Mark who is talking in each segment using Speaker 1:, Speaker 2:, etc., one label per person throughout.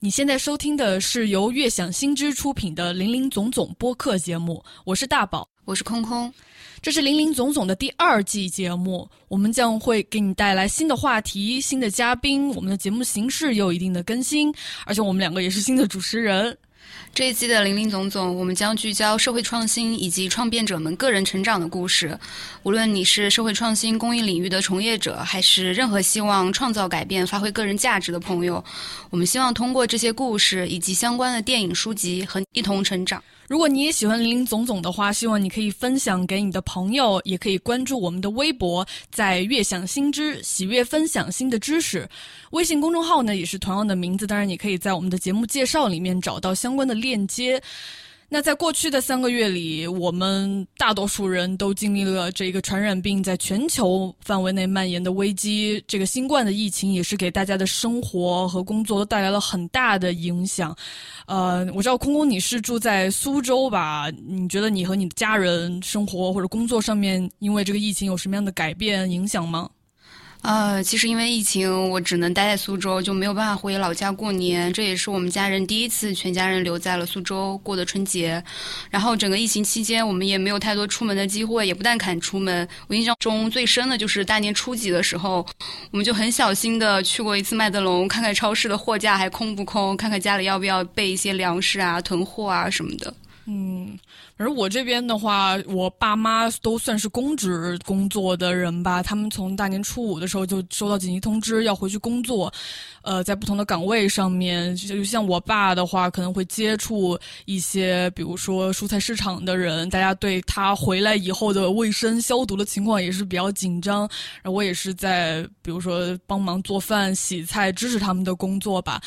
Speaker 1: 你现在收听的是由悦享新知出品的《林林总总》播客节目，我是大宝，
Speaker 2: 我是空空，
Speaker 1: 这是《林林总总》的第二季节目，我们将会给你带来新的话题、新的嘉宾，我们的节目形式也有一定的更新，而且我们两个也是新的主持人。
Speaker 2: 这一季的林林总总，我们将聚焦社会创新以及创变者们个人成长的故事。无论你是社会创新公益领域的从业者，还是任何希望创造改变、发挥个人价值的朋友，我们希望通过这些故事以及相关的电影、书籍，和一同成长。
Speaker 1: 如果你也喜欢林林总总的话，希望你可以分享给你的朋友，也可以关注我们的微博，在悦享新知，喜悦分享新的知识。微信公众号呢也是同样的名字，当然你可以在我们的节目介绍里面找到相关的链接。那在过去的三个月里，我们大多数人都经历了这个传染病在全球范围内蔓延的危机。这个新冠的疫情也是给大家的生活和工作都带来了很大的影响。呃，我知道空空你是住在苏州吧？你觉得你和你的家人生活或者工作上面，因为这个疫情有什么样的改变影响吗？
Speaker 2: 呃，其实因为疫情，我只能待在苏州，就没有办法回老家过年。这也是我们家人第一次全家人留在了苏州过的春节。然后整个疫情期间，我们也没有太多出门的机会，也不但敢出门。我印象中最深的就是大年初几的时候，我们就很小心的去过一次麦德龙，看看超市的货架还空不空，看看家里要不要备一些粮食啊、囤货啊什么的。
Speaker 1: 嗯。而我这边的话，我爸妈都算是公职工作的人吧。他们从大年初五的时候就收到紧急通知，要回去工作。呃，在不同的岗位上面，就像我爸的话，可能会接触一些，比如说蔬菜市场的人，大家对他回来以后的卫生消毒的情况也是比较紧张。然后我也是在，比如说帮忙做饭、洗菜，支持他们的工作吧。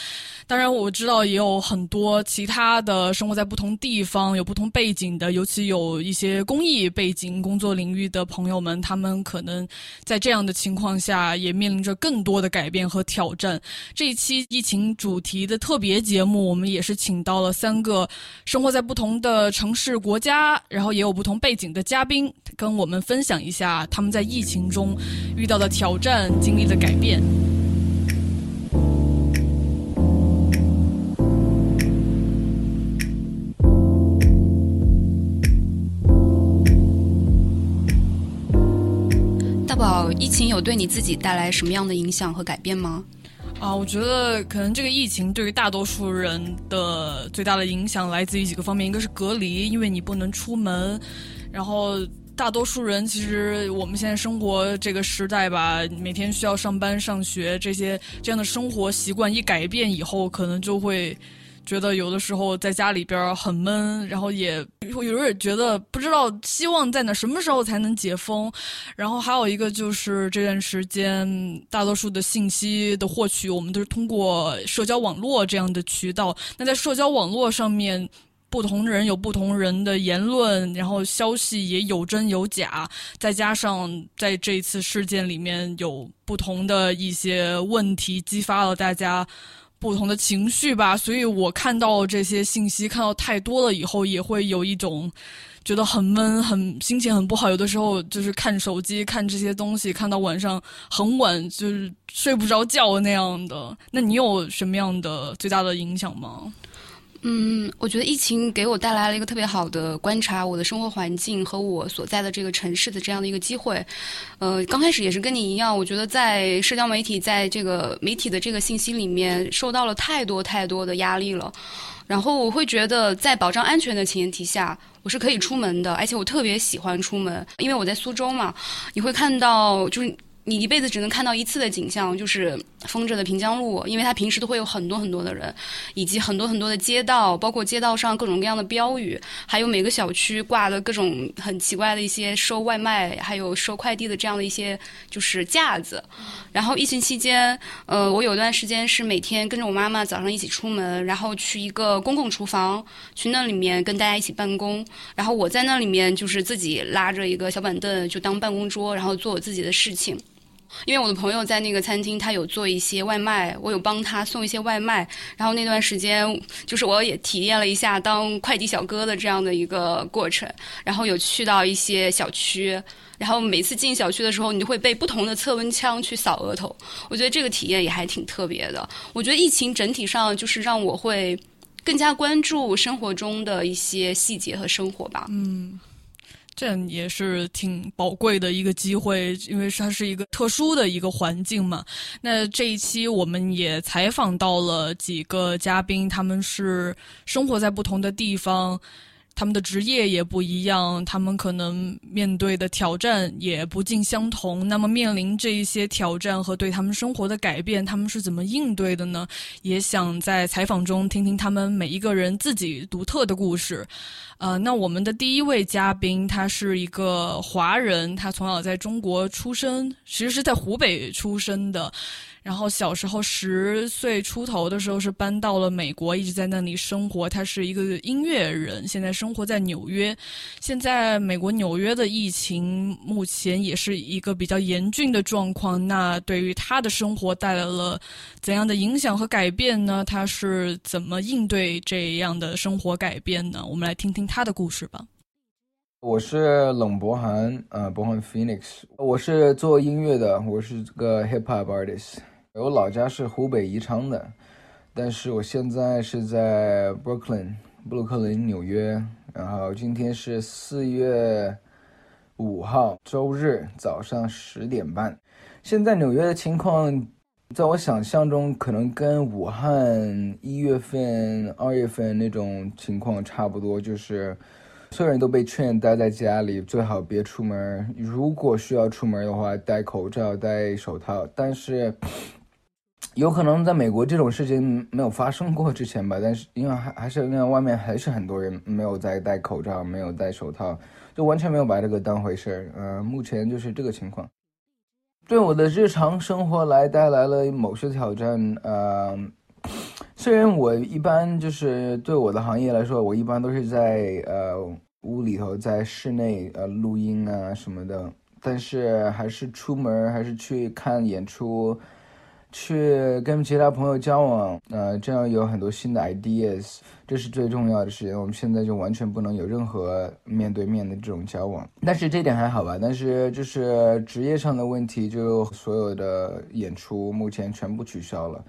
Speaker 1: 当然，我知道也有很多其他的生活在不同地方、有不同背景。的，尤其有一些公益背景、工作领域的朋友们，他们可能在这样的情况下也面临着更多的改变和挑战。这一期疫情主题的特别节目，我们也是请到了三个生活在不同的城市、国家，然后也有不同背景的嘉宾，跟我们分享一下他们在疫情中遇到的挑战、经历的改变。
Speaker 2: 疫情有对你自己带来什么样的影响和改变吗？
Speaker 1: 啊，我觉得可能这个疫情对于大多数人的最大的影响来自于几个方面，一个是隔离，因为你不能出门，然后大多数人其实我们现在生活这个时代吧，每天需要上班上学，这些这样的生活习惯一改变以后，可能就会。觉得有的时候在家里边很闷，然后也有有点觉得不知道希望在哪，什么时候才能解封。然后还有一个就是这段时间大多数的信息的获取，我们都是通过社交网络这样的渠道。那在社交网络上面，不同人有不同人的言论，然后消息也有真有假。再加上在这一次事件里面有不同的一些问题，激发了大家。不同的情绪吧，所以我看到这些信息看到太多了以后，也会有一种觉得很闷、很心情很不好。有的时候就是看手机看这些东西，看到晚上很晚，就是睡不着觉那样的。那你有什么样的最大的影响吗？
Speaker 2: 嗯，我觉得疫情给我带来了一个特别好的观察我的生活环境和我所在的这个城市的这样的一个机会。呃，刚开始也是跟你一样，我觉得在社交媒体，在这个媒体的这个信息里面受到了太多太多的压力了。然后我会觉得，在保障安全的前提下，我是可以出门的，而且我特别喜欢出门，因为我在苏州嘛，你会看到就是。你一辈子只能看到一次的景象，就是封着的平江路，因为它平时都会有很多很多的人，以及很多很多的街道，包括街道上各种各样的标语，还有每个小区挂的各种很奇怪的一些收外卖、还有收快递的这样的一些就是架子。然后疫情期间，呃，我有段时间是每天跟着我妈妈早上一起出门，然后去一个公共厨房，去那里面跟大家一起办公，然后我在那里面就是自己拉着一个小板凳就当办公桌，然后做我自己的事情。因为我的朋友在那个餐厅，他有做一些外卖，我有帮他送一些外卖。然后那段时间，就是我也体验了一下当快递小哥的这样的一个过程。然后有去到一些小区，然后每次进小区的时候，你就会被不同的测温枪去扫额头。我觉得这个体验也还挺特别的。我觉得疫情整体上就是让我会更加关注生活中的一些细节和生活吧。
Speaker 1: 嗯。这也是挺宝贵的一个机会，因为它是一个特殊的一个环境嘛。那这一期我们也采访到了几个嘉宾，他们是生活在不同的地方。他们的职业也不一样，他们可能面对的挑战也不尽相同。那么，面临这一些挑战和对他们生活的改变，他们是怎么应对的呢？也想在采访中听听他们每一个人自己独特的故事。呃，那我们的第一位嘉宾，他是一个华人，他从小在中国出生，其实是在湖北出生的。然后小时候十岁出头的时候是搬到了美国，一直在那里生活。他是一个音乐人，现在生活在纽约。现在美国纽约的疫情目前也是一个比较严峻的状况。那对于他的生活带来了怎样的影响和改变呢？他是怎么应对这样的生活改变呢？我们来听听他的故事吧。
Speaker 3: 我是冷博涵，呃，博涵 Phoenix。我是做音乐的，我是这个 hip hop artist。我老家是湖北宜昌的，但是我现在是在 Brooklyn 布鲁克林，纽约。然后今天是四月五号，周日早上十点半。现在纽约的情况，在我想象中，可能跟武汉一月份、二月份那种情况差不多，就是所有人都被劝待在家里，最好别出门。如果需要出门的话，戴口罩、戴手套。但是。有可能在美国这种事情没有发生过之前吧，但是因为还还是因为外面还是很多人没有在戴口罩，没有戴手套，就完全没有把这个当回事儿。呃，目前就是这个情况，对我的日常生活来带来了某些挑战。呃，虽然我一般就是对我的行业来说，我一般都是在呃屋里头，在室内呃录音啊什么的，但是还是出门还是去看演出。去跟其他朋友交往，呃，这样有很多新的 ideas，这是最重要的事情。我们现在就完全不能有任何面对面的这种交往，但是这点还好吧。但是就是职业上的问题，就所有的演出目前全部取消了。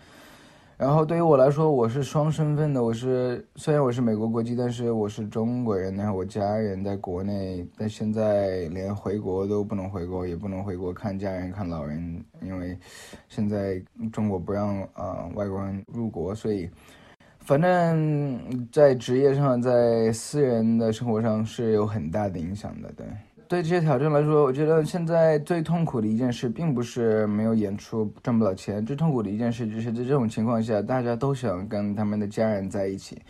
Speaker 3: 然后对于我来说，我是双身份的。我是虽然我是美国国籍，但是我是中国人。然后我家人在国内，但现在连回国都不能回国，也不能回国看家人、看老人，因为现在中国不让啊外国人入国。所以，反正在职业上，在私人的生活上是有很大的影响的。对。对这些挑战来说，我觉得现在最痛苦的一件事，并不是没有演出挣不到钱，最痛苦的一件事就是在这种情况下，大家都想跟他们的家人在一起，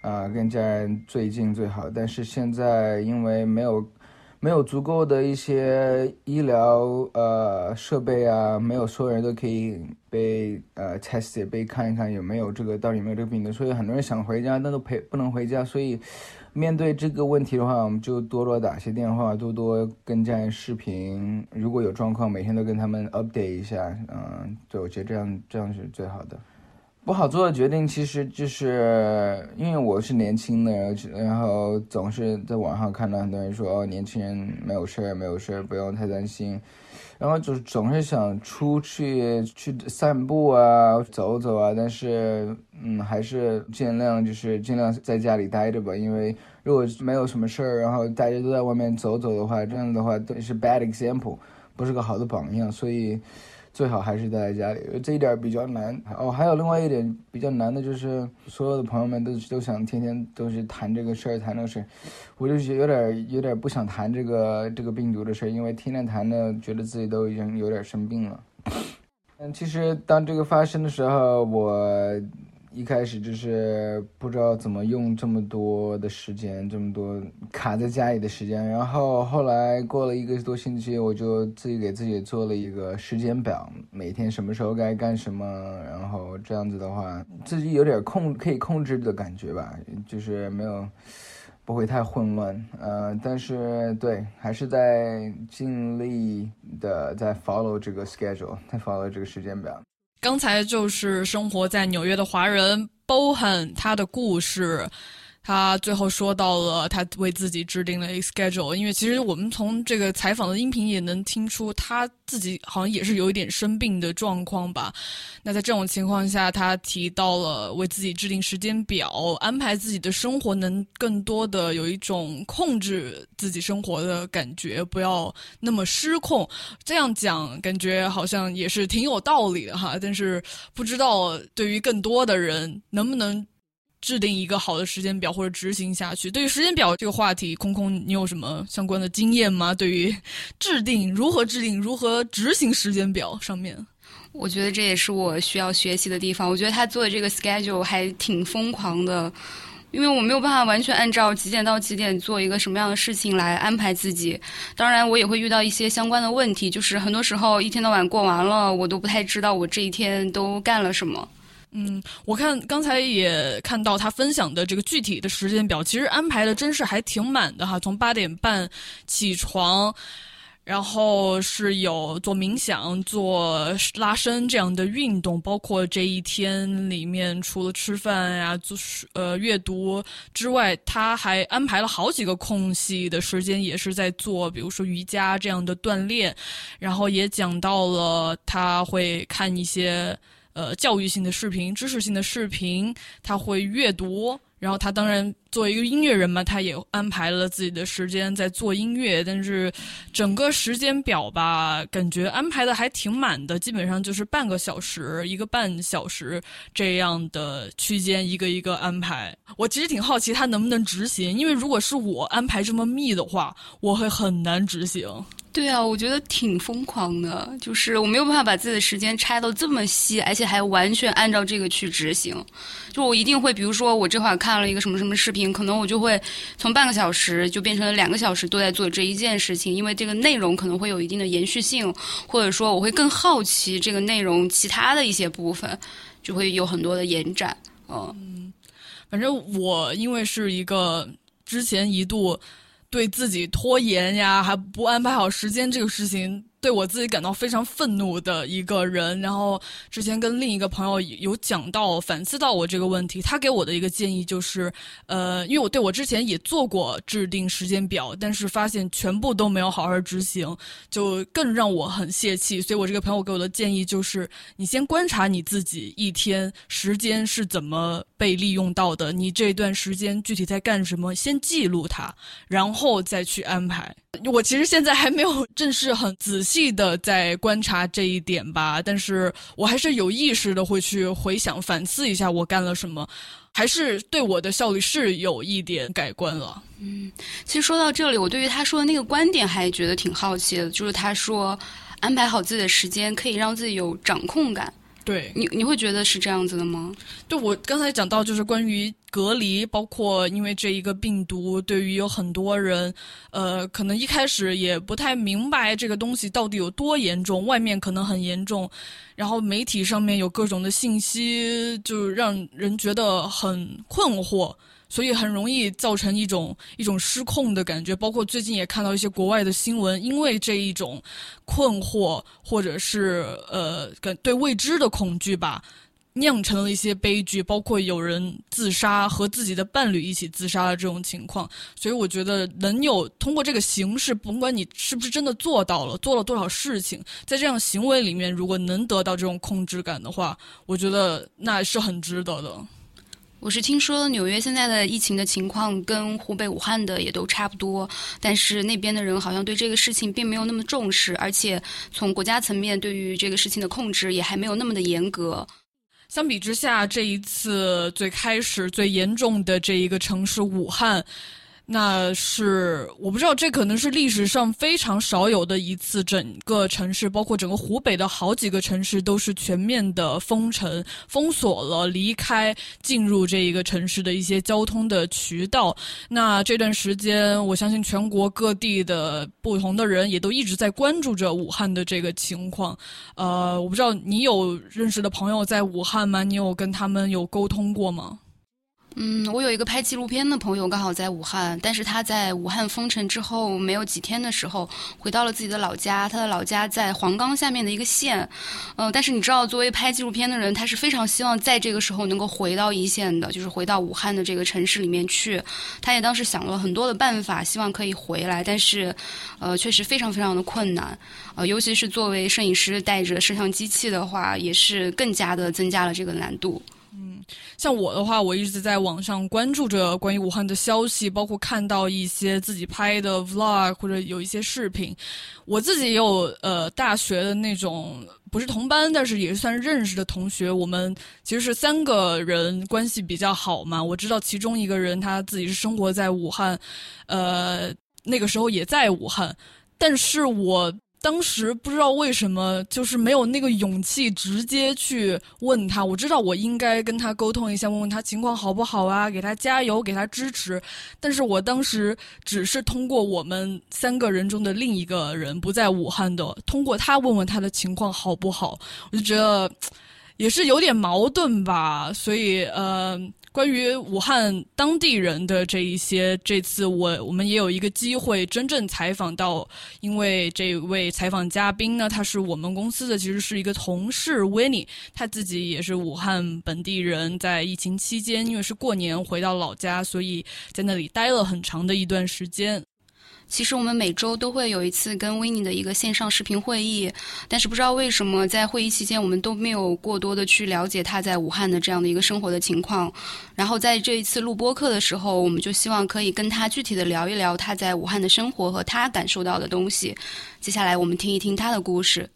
Speaker 3: 啊，跟家人最近最好。但是现在因为没有没有足够的一些医疗呃设备啊，没有所有人都可以被呃 test 被看一看有没有这个到底有没有这个病毒，所以很多人想回家，但都陪不能回家，所以。面对这个问题的话，我们就多多打些电话，多多跟家人视频。如果有状况，每天都跟他们 update 一下。嗯，对，我觉得这样这样是最好的。不好做的决定，其实就是因为我是年轻的，然后总是在网上看到很多人说，哦，年轻人没有事儿，没有事儿，不用太担心。然后就总是想出去去散步啊，走走啊，但是嗯，还是尽量就是尽量在家里待着吧，因为如果没有什么事儿，然后大家都在外面走走的话，这样的话都是 bad example，不是个好的榜样，所以。最好还是待在家里，这一点比较难哦。还有另外一点比较难的就是，所有的朋友们都都想天天都是谈这个事儿，谈那个事儿，我就有点有点不想谈这个这个病毒的事儿，因为天天谈的，觉得自己都已经有点生病了。嗯，其实当这个发生的时候，我。一开始就是不知道怎么用这么多的时间，这么多卡在家里的时间。然后后来过了一个多星期，我就自己给自己做了一个时间表，每天什么时候该干什么。然后这样子的话，自己有点控可以控制的感觉吧，就是没有不会太混乱。呃，但是对，还是在尽力的在 follow 这个 schedule，在 follow 这个时间表。
Speaker 1: 刚才就是生活在纽约的华人 Bohan 他的故事。他最后说到了，他为自己制定了一个 schedule，因为其实我们从这个采访的音频也能听出，他自己好像也是有一点生病的状况吧。那在这种情况下，他提到了为自己制定时间表，安排自己的生活，能更多的有一种控制自己生活的感觉，不要那么失控。这样讲感觉好像也是挺有道理的哈，但是不知道对于更多的人能不能。制定一个好的时间表或者执行下去。对于时间表这个话题，空空，你有什么相关的经验吗？对于制定如何制定、如何执行时间表上面，
Speaker 2: 我觉得这也是我需要学习的地方。我觉得他做的这个 schedule 还挺疯狂的，因为我没有办法完全按照几点到几点做一个什么样的事情来安排自己。当然，我也会遇到一些相关的问题，就是很多时候一天到晚过完了，我都不太知道我这一天都干了什么。
Speaker 1: 嗯，我看刚才也看到他分享的这个具体的时间表，其实安排的真是还挺满的哈。从八点半起床，然后是有做冥想、做拉伸这样的运动，包括这一天里面除了吃饭呀、做呃阅读之外，他还安排了好几个空隙的时间，也是在做，比如说瑜伽这样的锻炼，然后也讲到了他会看一些。呃，教育性的视频、知识性的视频，他会阅读。然后他当然作为一个音乐人嘛，他也安排了自己的时间在做音乐。但是整个时间表吧，感觉安排的还挺满的，基本上就是半个小时、一个半小时这样的区间，一个一个安排。我其实挺好奇他能不能执行，因为如果是我安排这么密的话，我会很难执行。
Speaker 2: 对啊，我觉得挺疯狂的，就是我没有办法把自己的时间拆到这么细，而且还完全按照这个去执行。就我一定会，比如说我这会儿看了一个什么什么视频，可能我就会从半个小时就变成了两个小时都在做这一件事情，因为这个内容可能会有一定的延续性，或者说我会更好奇这个内容其他的一些部分，就会有很多的延展。
Speaker 1: 嗯，反正我因为是一个之前一度。对自己拖延呀，还不安排好时间这个事情。对我自己感到非常愤怒的一个人，然后之前跟另一个朋友有讲到反思到我这个问题，他给我的一个建议就是，呃，因为我对我之前也做过制定时间表，但是发现全部都没有好好执行，就更让我很泄气。所以我这个朋友给我的建议就是，你先观察你自己一天时间是怎么被利用到的，你这段时间具体在干什么，先记录它，然后再去安排。我其实现在还没有正式很仔细的在观察这一点吧，但是我还是有意识的会去回想、反思一下我干了什么，还是对我的效率是有一点改观了。
Speaker 2: 嗯，其实说到这里，我对于他说的那个观点还觉得挺好奇的，就是他说安排好自己的时间可以让自己有掌控感。
Speaker 1: 对
Speaker 2: 你，你会觉得是这样子的吗？
Speaker 1: 对我刚才讲到，就是关于隔离，包括因为这一个病毒，对于有很多人，呃，可能一开始也不太明白这个东西到底有多严重，外面可能很严重，然后媒体上面有各种的信息，就让人觉得很困惑。所以很容易造成一种一种失控的感觉，包括最近也看到一些国外的新闻，因为这一种困惑或者是呃对未知的恐惧吧，酿成了一些悲剧，包括有人自杀和自己的伴侣一起自杀的这种情况。所以我觉得能有通过这个形式，甭管你是不是真的做到了，做了多少事情，在这样行为里面，如果能得到这种控制感的话，我觉得那是很值得的。
Speaker 2: 我是听说纽约现在的疫情的情况跟湖北武汉的也都差不多，但是那边的人好像对这个事情并没有那么重视，而且从国家层面对于这个事情的控制也还没有那么的严格。
Speaker 1: 相比之下，这一次最开始最严重的这一个城市武汉。那是我不知道，这可能是历史上非常少有的一次，整个城市，包括整个湖北的好几个城市，都是全面的封城、封锁了离开进入这一个城市的一些交通的渠道。那这段时间，我相信全国各地的不同的人也都一直在关注着武汉的这个情况。呃，我不知道你有认识的朋友在武汉吗？你有跟他们有沟通过吗？
Speaker 2: 嗯，我有一个拍纪录片的朋友，刚好在武汉，但是他在武汉封城之后没有几天的时候，回到了自己的老家。他的老家在黄冈下面的一个县，呃，但是你知道，作为拍纪录片的人，他是非常希望在这个时候能够回到一线的，就是回到武汉的这个城市里面去。他也当时想了很多的办法，希望可以回来，但是，呃，确实非常非常的困难，呃，尤其是作为摄影师带着摄像机器的话，也是更加的增加了这个难度。
Speaker 1: 嗯，像我的话，我一直在网上关注着关于武汉的消息，包括看到一些自己拍的 vlog 或者有一些视频。我自己也有呃大学的那种不是同班，但是也算认识的同学。我们其实是三个人关系比较好嘛。我知道其中一个人他自己是生活在武汉，呃，那个时候也在武汉，但是我。当时不知道为什么，就是没有那个勇气直接去问他。我知道我应该跟他沟通一下，问问他情况好不好啊，给他加油，给他支持。但是我当时只是通过我们三个人中的另一个人不在武汉的，通过他问问他的情况好不好。我就觉得也是有点矛盾吧，所以呃。关于武汉当地人的这一些，这次我我们也有一个机会真正采访到，因为这位采访嘉宾呢，他是我们公司的，其实是一个同事 Winnie，他自己也是武汉本地人，在疫情期间，因为是过年回到老家，所以在那里待了很长的一段时间。
Speaker 2: 其实我们每周都会有一次跟 w i n n 的一个线上视频会议，但是不知道为什么在会议期间我们都没有过多的去了解他在武汉的这样的一个生活的情况。然后在这一次录播课的时候，我们就希望可以跟他具体的聊一聊他在武汉的生活和他感受到的东西。接下来我们听一听他的故事。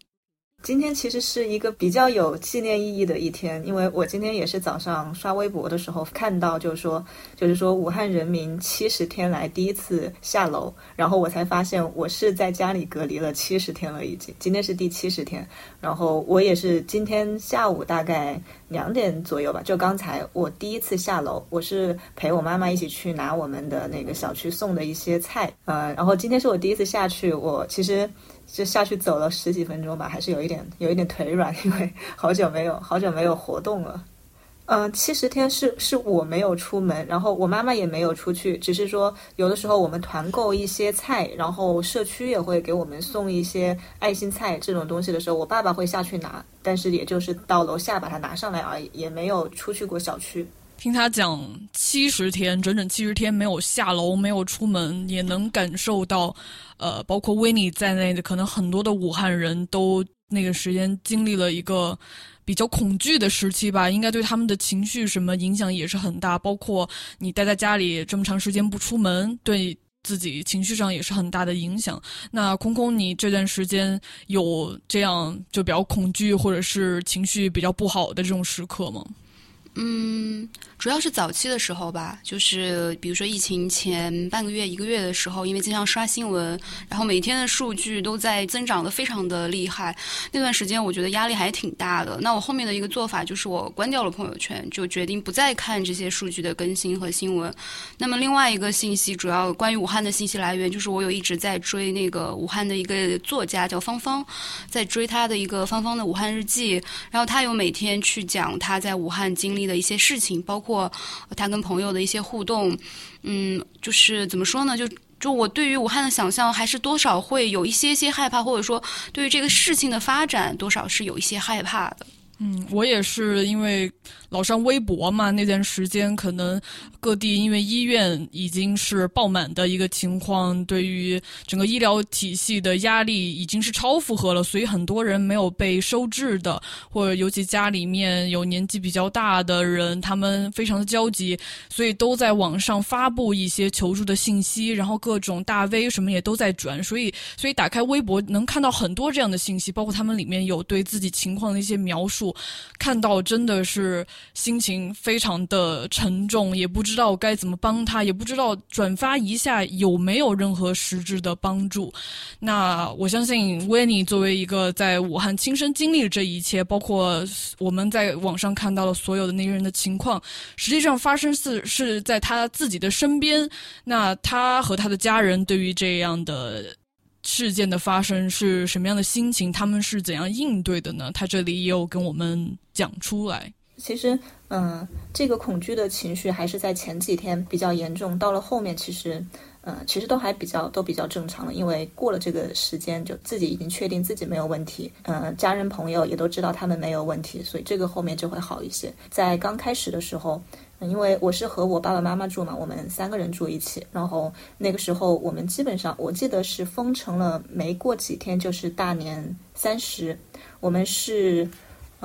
Speaker 4: 今天其实是一个比较有纪念意义的一天，因为我今天也是早上刷微博的时候看到，就是说，就是说武汉人民七十天来第一次下楼，然后我才发现我是在家里隔离了七十天了，已经，今天是第七十天，然后我也是今天下午大概两点左右吧，就刚才我第一次下楼，我是陪我妈妈一起去拿我们的那个小区送的一些菜，呃，然后今天是我第一次下去，我其实。就下去走了十几分钟吧，还是有一点有一点腿软，因为好久没有好久没有活动了。嗯，七十天是是我没有出门，然后我妈妈也没有出去，只是说有的时候我们团购一些菜，然后社区也会给我们送一些爱心菜这种东西的时候，我爸爸会下去拿，但是也就是到楼下把它拿上来而已，也没有出去过小区。
Speaker 1: 听他讲七十天，整整七十天没有下楼，没有出门，也能感受到，呃，包括维尼在内的可能很多的武汉人都那个时间经历了一个比较恐惧的时期吧，应该对他们的情绪什么影响也是很大。包括你待在家里这么长时间不出门，对自己情绪上也是很大的影响。那空空，你这段时间有这样就比较恐惧或者是情绪比较不好的这种时刻吗？
Speaker 2: 嗯。主要是早期的时候吧，就是比如说疫情前半个月、一个月的时候，因为经常刷新闻，然后每天的数据都在增长的非常的厉害。那段时间我觉得压力还挺大的。那我后面的一个做法就是我关掉了朋友圈，就决定不再看这些数据的更新和新闻。那么另外一个信息，主要关于武汉的信息来源，就是我有一直在追那个武汉的一个作家叫芳芳，在追他的一个芳芳的武汉日记，然后他有每天去讲他在武汉经历的一些事情，包括。他跟朋友的一些互动，嗯，就是怎么说呢？就就我对于武汉的想象，还是多少会有一些些害怕，或者说对于这个事情的发展，多少是有一些害怕的。
Speaker 1: 嗯，我也是因为老上微博嘛，那段时间可能各地因为医院已经是爆满的一个情况，对于整个医疗体系的压力已经是超负荷了，所以很多人没有被收治的，或者尤其家里面有年纪比较大的人，他们非常的焦急，所以都在网上发布一些求助的信息，然后各种大 V 什么也都在转，所以所以打开微博能看到很多这样的信息，包括他们里面有对自己情况的一些描述。看到真的是心情非常的沉重，也不知道该怎么帮他，也不知道转发一下有没有任何实质的帮助。那我相信维尼作为一个在武汉亲身经历这一切，包括我们在网上看到了所有的那些人的情况，实际上发生是是在他自己的身边。那他和他的家人对于这样的。事件的发生是什么样的心情？他们是怎样应对的呢？他这里也有跟我们讲出来。
Speaker 4: 其实，嗯，这个恐惧的情绪还是在前几天比较严重，到了后面其实，嗯，其实都还比较都比较正常了，因为过了这个时间，就自己已经确定自己没有问题，嗯，家人朋友也都知道他们没有问题，所以这个后面就会好一些。在刚开始的时候。因为我是和我爸爸妈妈住嘛，我们三个人住一起。然后那个时候，我们基本上，我记得是封城了，没过几天就是大年三十，我们是。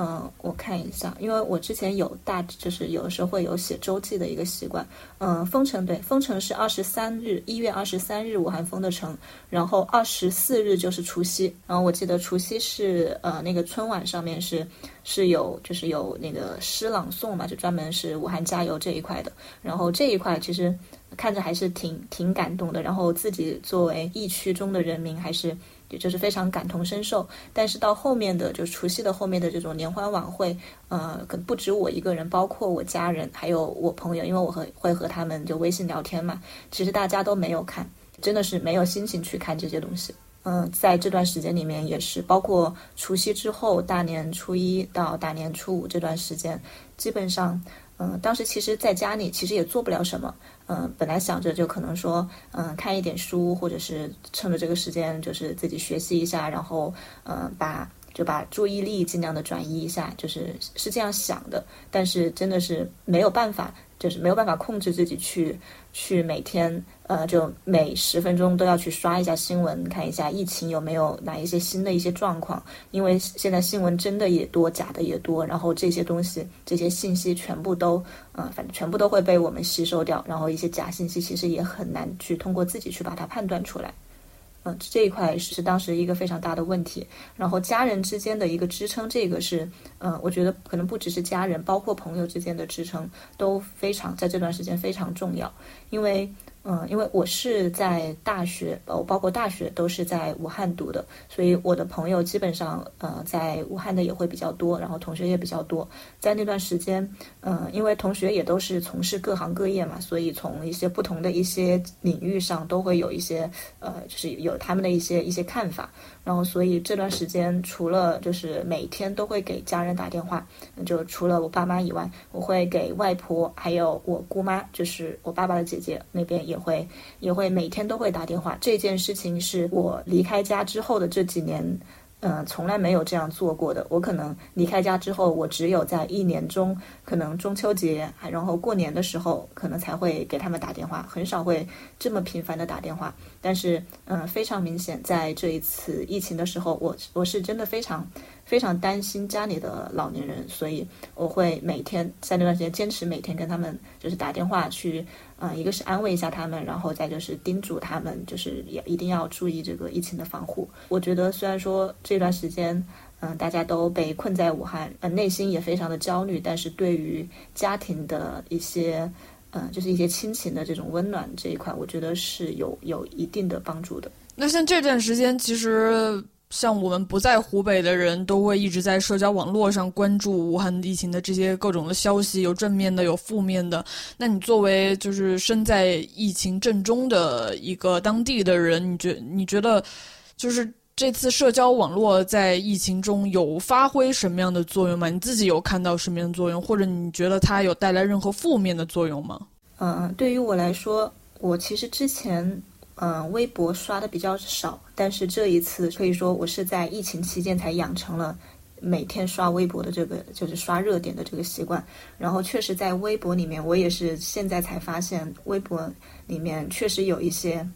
Speaker 4: 嗯，我看一下，因为我之前有大，就是有的时候会有写周记的一个习惯。嗯，封城对，封城是二十三日，一月二十三日武汉封的城，然后二十四日就是除夕。然后我记得除夕是呃那个春晚上面是是有就是有那个诗朗诵嘛，就专门是武汉加油这一块的。然后这一块其实看着还是挺挺感动的。然后自己作为疫区中的人民，还是。也就是非常感同身受，但是到后面的就除夕的后面的这种联欢晚会，呃，可能不止我一个人，包括我家人还有我朋友，因为我和会和他们就微信聊天嘛，其实大家都没有看，真的是没有心情去看这些东西。嗯，在这段时间里面也是，包括除夕之后大年初一到大年初五这段时间，基本上。嗯，当时其实在家里其实也做不了什么，嗯，本来想着就可能说，嗯，看一点书，或者是趁着这个时间就是自己学习一下，然后，嗯，把就把注意力尽量的转移一下，就是是这样想的，但是真的是没有办法。就是没有办法控制自己去去每天呃，就每十分钟都要去刷一下新闻，看一下疫情有没有哪一些新的一些状况。因为现在新闻真的也多，假的也多，然后这些东西这些信息全部都呃，反正全部都会被我们吸收掉。然后一些假信息其实也很难去通过自己去把它判断出来。这一块是当时一个非常大的问题。然后家人之间的一个支撑，这个是，嗯，我觉得可能不只是家人，包括朋友之间的支撑都非常在这段时间非常重要，因为。嗯，因为我是在大学，呃，包括大学都是在武汉读的，所以我的朋友基本上，呃，在武汉的也会比较多，然后同学也比较多。在那段时间，嗯，因为同学也都是从事各行各业嘛，所以从一些不同的一些领域上都会有一些，呃，就是有他们的一些一些看法。然后，所以这段时间除了就是每天都会给家人打电话，就除了我爸妈以外，我会给外婆，还有我姑妈，就是我爸爸的姐姐那边也会也会每天都会打电话。这件事情是我离开家之后的这几年。嗯，从来没有这样做过的。我可能离开家之后，我只有在一年中，可能中秋节，然后过年的时候，可能才会给他们打电话，很少会这么频繁的打电话。但是，嗯，非常明显，在这一次疫情的时候，我我是真的非常非常担心家里的老年人，所以我会每天在那段时间坚持每天跟他们就是打电话去。嗯，一个是安慰一下他们，然后再就是叮嘱他们，就是也一定要注意这个疫情的防护。我觉得虽然说这段时间，嗯，大家都被困在武汉，呃，内心也非常的焦虑，但是对于家庭的一些，嗯，就是一些亲情的这种温暖这一块，我觉得是有有一定的帮助的。
Speaker 1: 那像这段时间，其实。像我们不在湖北的人都会一直在社交网络上关注武汉疫情的这些各种的消息，有正面的，有负面的。那你作为就是身在疫情正中的一个当地的人，你觉你觉得，就是这次社交网络在疫情中有发挥什么样的作用吗？你自己有看到什么样的作用，或者你觉得它有带来任何负面的作用吗？
Speaker 4: 嗯，对于我来说，我其实之前。嗯，微博刷的比较少，但是这一次可以说我是在疫情期间才养成了每天刷微博的这个，就是刷热点的这个习惯。然后确实在微博里面，我也是现在才发现，微博里面确实有一些，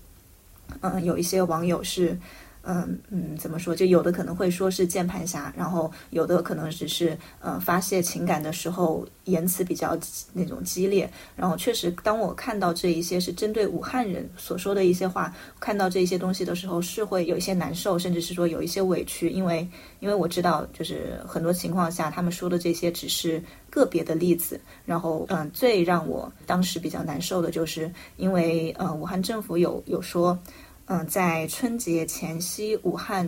Speaker 4: 嗯，有一些网友是。嗯嗯，怎么说？就有的可能会说是键盘侠，然后有的可能只是呃发泄情感的时候言辞比较那种激烈。然后确实，当我看到这一些是针对武汉人所说的一些话，看到这些东西的时候，是会有一些难受，甚至是说有一些委屈，因为因为我知道，就是很多情况下他们说的这些只是个别的例子。然后嗯，最让我当时比较难受的就是，因为呃武汉政府有有说。嗯，在春节前夕，武汉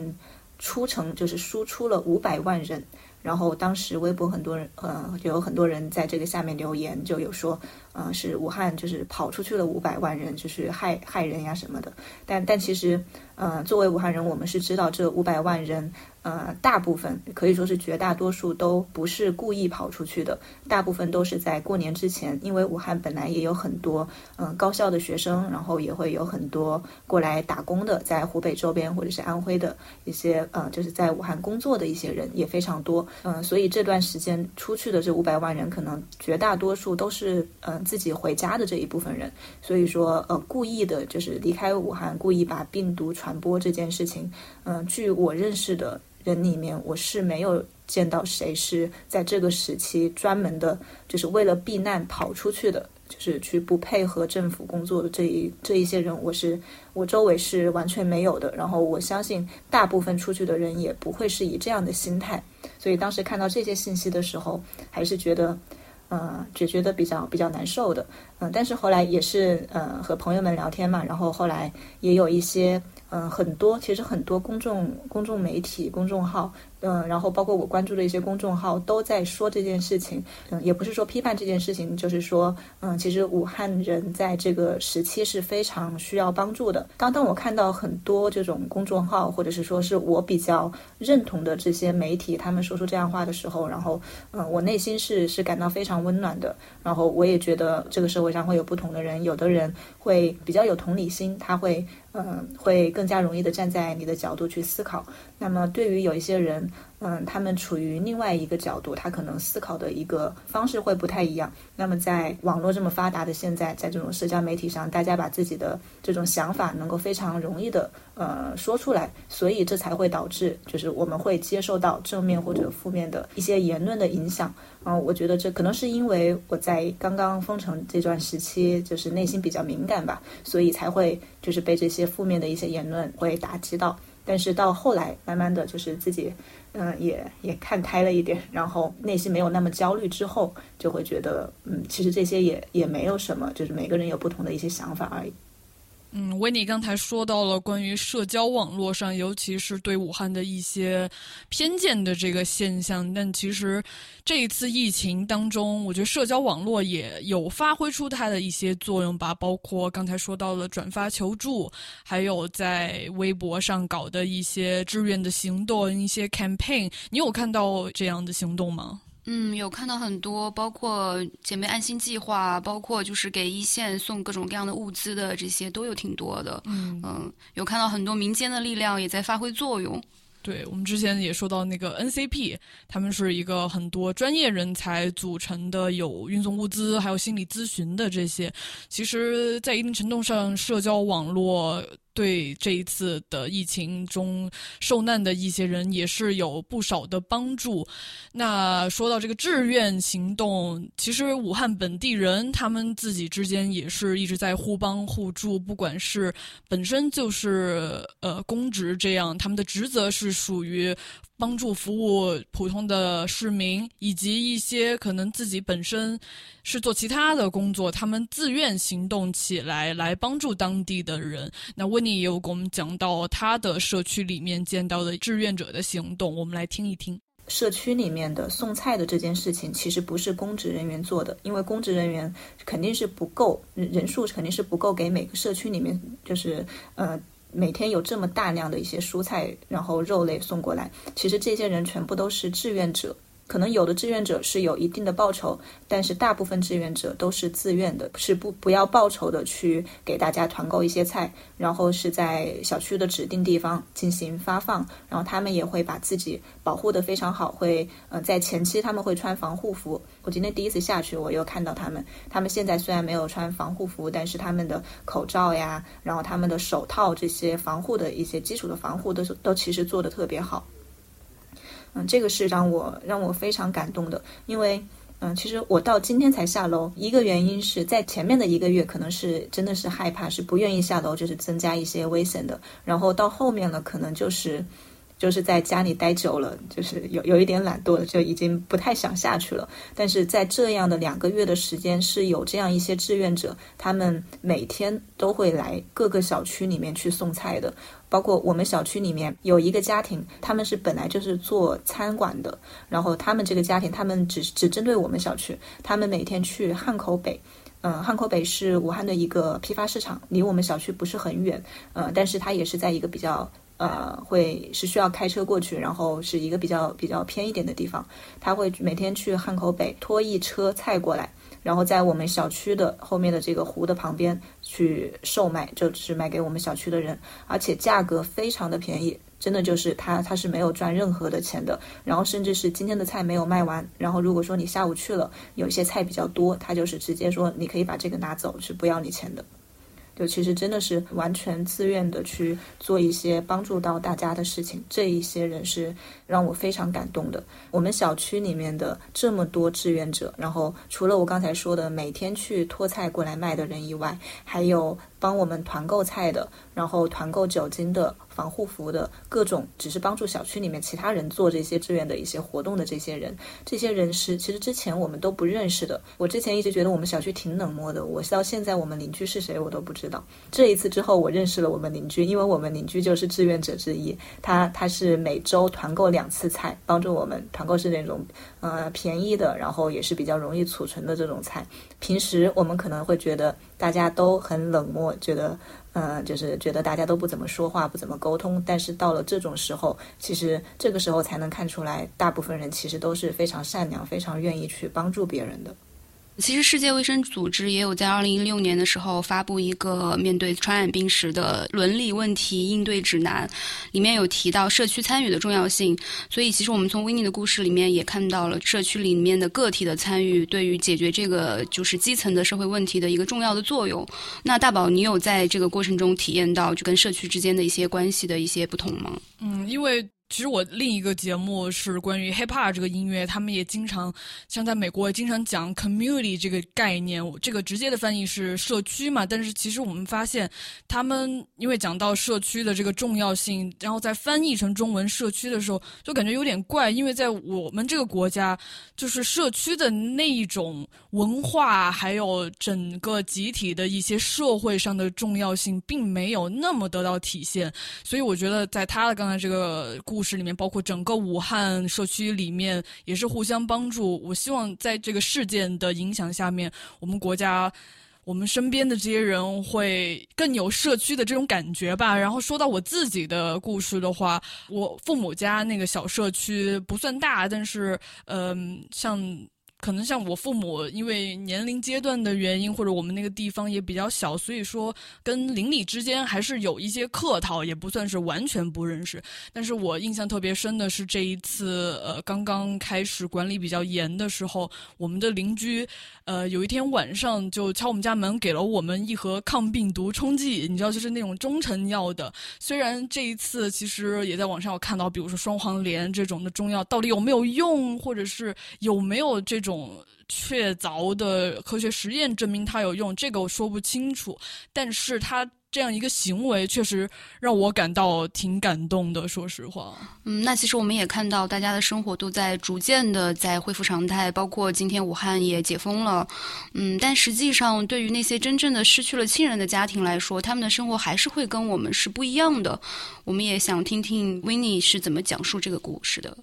Speaker 4: 出城就是输出了五百万人。然后当时微博很多人，呃，有很多人在这个下面留言，就有说，呃，是武汉就是跑出去了五百万人，就是害害人呀什么的。但但其实，呃，作为武汉人，我们是知道这五百万人。呃，大部分可以说是绝大多数都不是故意跑出去的，大部分都是在过年之前，因为武汉本来也有很多嗯高校的学生，然后也会有很多过来打工的，在湖北周边或者是安徽的一些呃，就是在武汉工作的一些人也非常多，嗯，所以这段时间出去的这五百万人，可能绝大多数都是嗯自己回家的这一部分人，所以说呃故意的就是离开武汉，故意把病毒传播这件事情，嗯，据我认识的。人里面，我是没有见到谁是在这个时期专门的，就是为了避难跑出去的，就是去不配合政府工作的这一这一些人，我是我周围是完全没有的。然后我相信大部分出去的人也不会是以这样的心态，所以当时看到这些信息的时候，还是觉得，嗯，就觉得比较比较难受的。嗯，但是后来也是呃和朋友们聊天嘛，然后后来也有一些。嗯，很多其实很多公众公众媒体公众号，嗯，然后包括我关注的一些公众号都在说这件事情，嗯，也不是说批判这件事情，就是说，嗯，其实武汉人在这个时期是非常需要帮助的。当当我看到很多这种公众号，或者是说是我比较认同的这些媒体，他们说出这样话的时候，然后，嗯，我内心是是感到非常温暖的。然后我也觉得这个时候会上会有不同的人，有的人会比较有同理心，他会。嗯，会更加容易的站在你的角度去思考。那么，对于有一些人，嗯，他们处于另外一个角度，他可能思考的一个方式会不太一样。那么，在网络这么发达的现在，在这种社交媒体上，大家把自己的这种想法能够非常容易的呃说出来，所以这才会导致，就是我们会接受到正面或者负面的一些言论的影响。嗯，我觉得这可能是因为我在刚刚封城这段时期，就是内心比较敏感吧，所以才会就是被这些负面的一些言论会打击到。但是到后来，慢慢的就是自己，嗯，也也看开了一点，然后内心没有那么焦虑之后，就会觉得，嗯，其实这些也也没有什么，就是每个人有不同的一些想法而已。
Speaker 1: 嗯，维尼刚才说到了关于社交网络上，尤其是对武汉的一些偏见的这个现象。但其实这一次疫情当中，我觉得社交网络也有发挥出它的一些作用吧。包括刚才说到了转发求助，还有在微博上搞的一些志愿的行动，一些 campaign。你有看到这样的行动吗？
Speaker 2: 嗯，有看到很多，包括姐妹安心计划，包括就是给一线送各种各样的物资的这些都有挺多的。嗯嗯，有看到很多民间的力量也在发挥作用。
Speaker 1: 对我们之前也说到那个 NCP，他们是一个很多专业人才组成的，有运送物资，还有心理咨询的这些。其实，在一定程度上，社交网络。对这一次的疫情中受难的一些人也是有不少的帮助。那说到这个志愿行动，其实武汉本地人他们自己之间也是一直在互帮互助，不管是本身就是呃公职这样，他们的职责是属于。帮助服务普通的市民，以及一些可能自己本身是做其他的工作，他们自愿行动起来来帮助当地的人。那温妮也有给我们讲到他的社区里面见到的志愿者的行动，我们来听一听。
Speaker 4: 社区里面的送菜的这件事情，其实不是公职人员做的，因为公职人员肯定是不够人数，肯定是不够给每个社区里面就是呃。每天有这么大量的一些蔬菜，然后肉类送过来，其实这些人全部都是志愿者。可能有的志愿者是有一定的报酬，但是大部分志愿者都是自愿的，是不不要报酬的去给大家团购一些菜，然后是在小区的指定地方进行发放，然后他们也会把自己保护的非常好，会呃在前期他们会穿防护服。我今天第一次下去，我又看到他们，他们现在虽然没有穿防护服，但是他们的口罩呀，然后他们的手套这些防护的一些基础的防护都是都其实做的特别好。嗯，这个是让我让我非常感动的，因为嗯，其实我到今天才下楼，一个原因是在前面的一个月可能是真的是害怕，是不愿意下楼，就是增加一些危险的。然后到后面了，可能就是就是在家里待久了，就是有有一点懒惰了，就已经不太想下去了。但是在这样的两个月的时间，是有这样一些志愿者，他们每天都会来各个小区里面去送菜的。包括我们小区里面有一个家庭，他们是本来就是做餐馆的，然后他们这个家庭，他们只只针对我们小区，他们每天去汉口北，嗯，汉口北是武汉的一个批发市场，离我们小区不是很远，呃，但是它也是在一个比较呃会是需要开车过去，然后是一个比较比较偏一点的地方，他会每天去汉口北拖一车菜过来。然后在我们小区的后面的这个湖的旁边去售卖，就是卖给我们小区的人，而且价格非常的便宜，真的就是他他是没有赚任何的钱的。然后甚至是今天的菜没有卖完，然后如果说你下午去了，有一些菜比较多，他就是直接说你可以把这个拿走，是不要你钱的。就其实真的是完全自愿的去做一些帮助到大家的事情，这一些人是让我非常感动的。我们小区里面的这么多志愿者，然后除了我刚才说的每天去拖菜过来卖的人以外，还有帮我们团购菜的，然后团购酒精的。防护服的各种，只是帮助小区里面其他人做这些志愿的一些活动的这些人，这些人是其实之前我们都不认识的。我之前一直觉得我们小区挺冷漠的，我到现在我们邻居是谁我都不知道。这一次之后，我认识了我们邻居，因为我们邻居就是志愿者之一，他他是每周团购两次菜，帮助我们团购是那种呃便宜的，然后也是比较容易储存的这种菜。平时我们可能会觉得大家都很冷漠，觉得。呃，就是觉得大家都不怎么说话，不怎么沟通。但是到了这种时候，其实这个时候才能看出来，大部分人其实都是非常善良、非常愿意去帮助别人的。
Speaker 2: 其实，世界卫生组织也有在二零一六年的时候发布一个面对传染病时的伦理问题应对指南，里面有提到社区参与的重要性。所以，其实我们从维尼的故事里面也看到了社区里面的个体的参与对于解决这个就是基层的社会问题的一个重要的作用。那大宝，你有在这个过程中体验到就跟社区之间的一些关系的一些不同吗？
Speaker 1: 嗯，因为。其实我另一个节目是关于 hip hop 这个音乐，他们也经常像在美国也经常讲 community 这个概念，这个直接的翻译是社区嘛。但是其实我们发现，他们因为讲到社区的这个重要性，然后在翻译成中文社区的时候，就感觉有点怪，因为在我们这个国家，就是社区的那一种文化，还有整个集体的一些社会上的重要性，并没有那么得到体现。所以我觉得，在他的刚才这个故事里面包括整个武汉社区里面也是互相帮助。我希望在这个事件的影响下面，我们国家、我们身边的这些人会更有社区的这种感觉吧。然后说到我自己的故事的话，我父母家那个小社区不算大，但是嗯，像。可能像我父母，因为年龄阶段的原因，或者我们那个地方也比较小，所以说跟邻里之间还是有一些客套，也不算是完全不认识。但是我印象特别深的是这一次，呃，刚刚开始管理比较严的时候，我们的邻居，呃，有一天晚上就敲我们家门，给了我们一盒抗病毒冲剂，你知道，就是那种中成药的。虽然这一次其实也在网上有看到，比如说双黄连这种的中药到底有没有用，或者是有没有这种种。确凿的科学实验证明它有用，这个我说不清楚。但是它这样一个行为，确实让我感到挺感动的。说实话，
Speaker 2: 嗯，那其实我们也看到，大家的生活都在逐渐的在恢复常态，包括今天武汉也解封了。嗯，但实际上，对于那些真正的失去了亲人的家庭来说，他们的生活还是会跟我们是不一样的。我们也想听听维尼是怎么讲述这个故事的。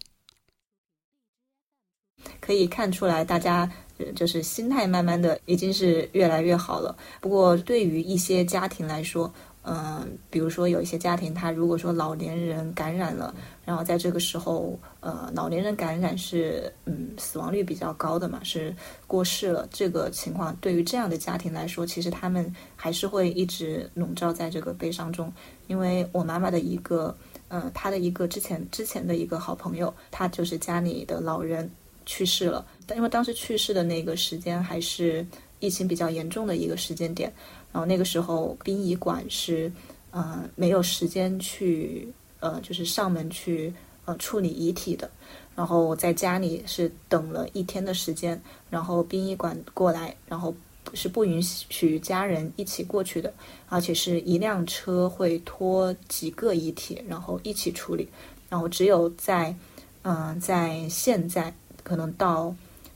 Speaker 4: 可以看出来，大家就是心态慢慢的已经是越来越好了。不过，对于一些家庭来说，嗯，比如说有一些家庭，他如果说老年人感染了，然后在这个时候，呃，老年人感染是嗯死亡率比较高的嘛，是过世了。这个情况对于这样的家庭来说，其实他们还是会一直笼罩在这个悲伤中。因为我妈妈的一个，嗯，她的一个之前之前的一个好朋友，他就是家里的老人。去世了，但因为当时去世的那个时间还是疫情比较严重的一个时间点，然后那个时候殡仪馆是，呃，没有时间去，呃，就是上门去，呃，处理遗体的，然后我在家里是等了一天的时间，然后殡仪馆过来，然后是不允许家人一起过去的，而且是一辆车会拖几个遗体，然后一起处理。然后只有在嗯在现在可能到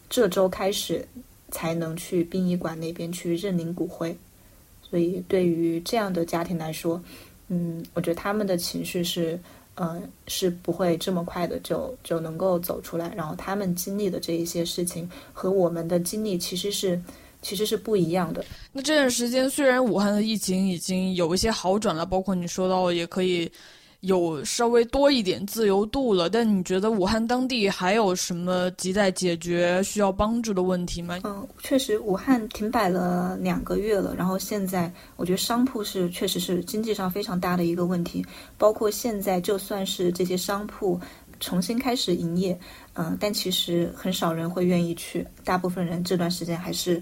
Speaker 4: 这周开始才能去殡仪馆那边去认领骨灰，所以对于这样的家庭来说，嗯，我觉得他们的情绪是。嗯，是不会这么快的就就能够走出来。然后他们经历的这一些事情和我们的经历其实是其实是不一样的。
Speaker 1: 那这段时间虽然武汉的疫情已经有一些好转了，包括你说到也可以。有稍微多一点自由度了，但你觉得武汉当地还有什么亟待解决、需要帮助的问题吗？
Speaker 4: 嗯，确实，武汉停摆了两个月了，然后现在我觉得商铺是确实是经济上非常大的一个问题，包括现在就算是这些商铺重新开始营业，嗯，但其实很少人会愿意去，大部分人这段时间还是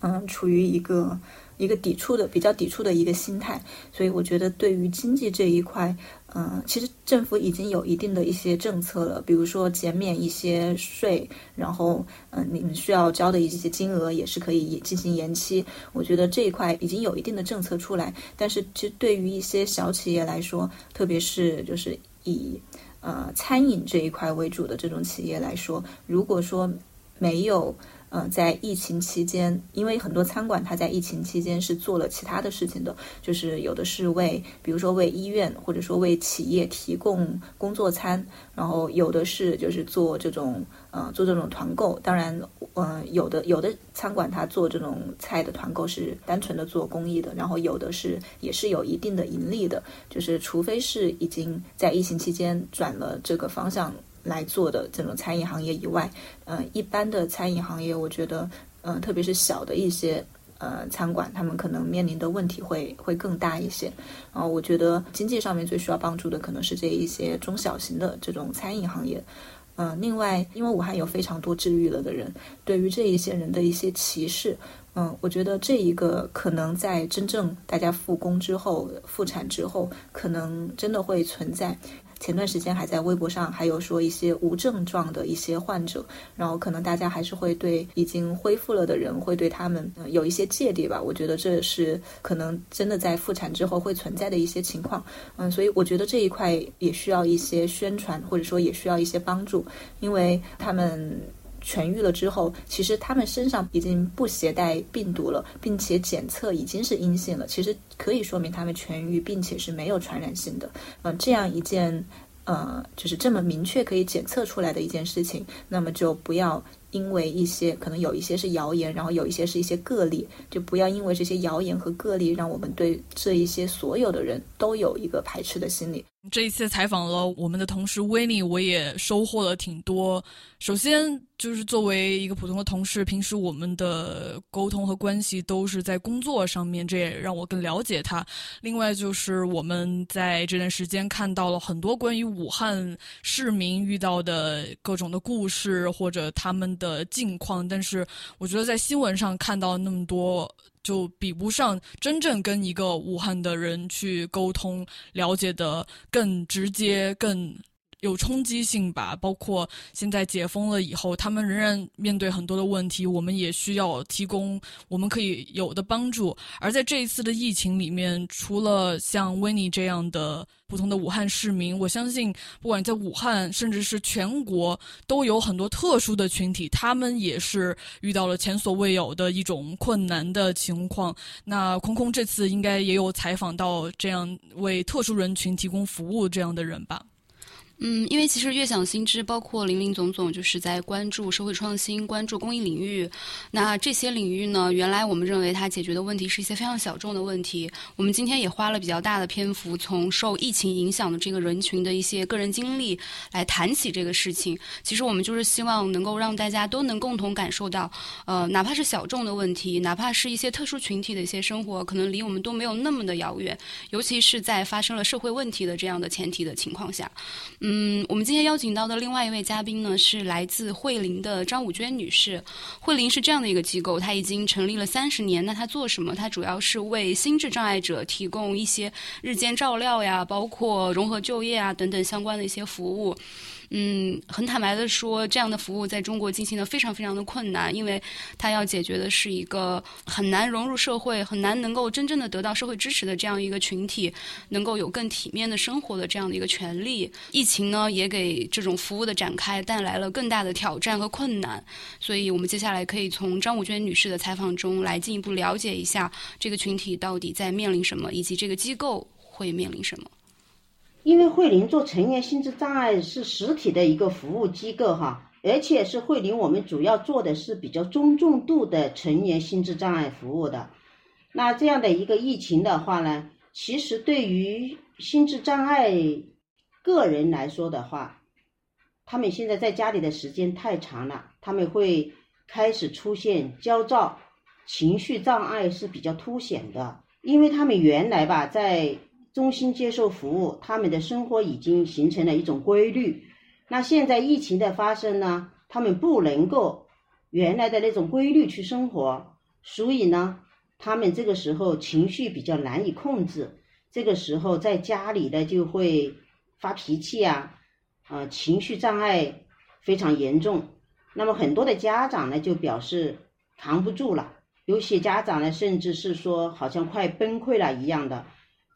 Speaker 4: 嗯处于一个。一个抵触的比较抵触的一个心态，所以我觉得对于经济这一块，嗯，其实政府已经有一定的一些政策了，比如说减免一些税，然后嗯，你们需要交的一些金额也是可以进行延期。我觉得这一块已经有一定的政策出来，但是其实对于一些小企业来说，特别是就是以呃餐饮这一块为主的这种企业来说，如果说没有。嗯，在疫情期间，因为很多餐馆它在疫情期间是做了其他的事情的，就是有的是为，比如说为医院或者说为企业提供工作餐，然后有的是就是做这种，呃，做这种团购。当然，嗯，有的有的餐馆它做这种菜的团购是单纯的做公益的，然后有的是也是有一定的盈利的，就是除非是已经在疫情期间转了这个方向。来做的这种餐饮行业以外，嗯，一般的餐饮行业，我觉得，嗯，特别是小的一些呃餐馆，他们可能面临的问题会会更大一些。然后，我觉得经济上面最需要帮助的，可能是这一些中小型的这种餐饮行业。嗯，另外，因为武汉有非常多治愈了的人，对于这一些人的一些歧视，嗯，我觉得这一个可能在真正大家复工之后、复产之后，可能真的会存在。前段时间还在微博上还有说一些无症状的一些患者，然后可能大家还是会对已经恢复了的人会对他们有一些芥蒂吧。我觉得这是可能真的在复产之后会存在的一些情况。嗯，所以我觉得这一块也需要一些宣传，或者说也需要一些帮助，因为他们。痊愈了之后，其实他们身上已经不携带病毒了，并且检测已经是阴性了。其实可以说明他们痊愈，并且是没有传染性的。嗯，这样一件，呃，就是这么明确可以检测出来的一件事情，那么就不要因为一些可能有一些是谣言，然后有一些是一些个例，就不要因为这些谣言和个例，让我们对这一些所有的人都有一个排斥的心理。
Speaker 1: 这一次采访了我们的同事 Winnie，，我也收获了挺多。首先就是作为一个普通的同事，平时我们的沟通和关系都是在工作上面，这也让我更了解他。另外就是我们在这段时间看到了很多关于武汉市民遇到的各种的故事或者他们的境况，但是我觉得在新闻上看到那么多。就比不上真正跟一个武汉的人去沟通、了解的更直接、更有冲击性吧。包括现在解封了以后，他们仍然面对很多的问题，我们也需要提供我们可以有的帮助。而在这一次的疫情里面，除了像维尼这样的。普通的武汉市民，我相信，不管在武汉，甚至是全国，都有很多特殊的群体，他们也是遇到了前所未有的一种困难的情况。那空空这次应该也有采访到这样为特殊人群提供服务这样的人吧？
Speaker 2: 嗯，因为其实悦享新知包括林林总总，就是在关注社会创新、关注公益领域。那这些领域呢，原来我们认为它解决的问题是一些非常小众的问题。我们今天也花了比较大的篇幅，从受疫情影响的这个人群的一些个人经历来谈起这个事情。其实我们就是希望能够让大家都能共同感受到，呃，哪怕是小众的问题，哪怕是一些特殊群体的一些生活，可能离我们都没有那么的遥远。尤其是在发生了社会问题的这样的前提的情况下，嗯。嗯，我们今天邀请到的另外一位嘉宾呢，是来自慧林的张武娟女士。慧林是这样的一个机构，它已经成立了三十年。那它做什么？它主要是为心智障碍者提供一些日间照料呀，包括融合就业啊等等相关的一些服务。嗯，很坦白的说，这样的服务在中国进行的非常非常的困难，因为它要解决的是一个很难融入社会、很难能够真正的得到社会支持的这样一个群体，能够有更体面的生活的这样的一个权利。疫情呢，也给这种服务的展开带来了更大的挑战和困难。所以我们接下来可以从张武娟女士的采访中来进一步了解一下这个群体到底在面临什么，以及这个机构会面临什么。
Speaker 5: 因为慧林做成年心智障碍是实体的一个服务机构哈，而且是慧林我们主要做的是比较中重度的成年心智障碍服务的。那这样的一个疫情的话呢，其实对于心智障碍个人来说的话，他们现在在家里的时间太长了，他们会开始出现焦躁、情绪障碍是比较凸显的，因为他们原来吧在。中心接受服务，他们的生活已经形成了一种规律。那现在疫情的发生呢，他们不能够原来的那种规律去生活，所以呢，他们这个时候情绪比较难以控制。这个时候在家里呢就会发脾气啊，呃，情绪障碍非常严重。那么很多的家长呢就表示扛不住了，有些家长呢甚至是说好像快崩溃了一样的。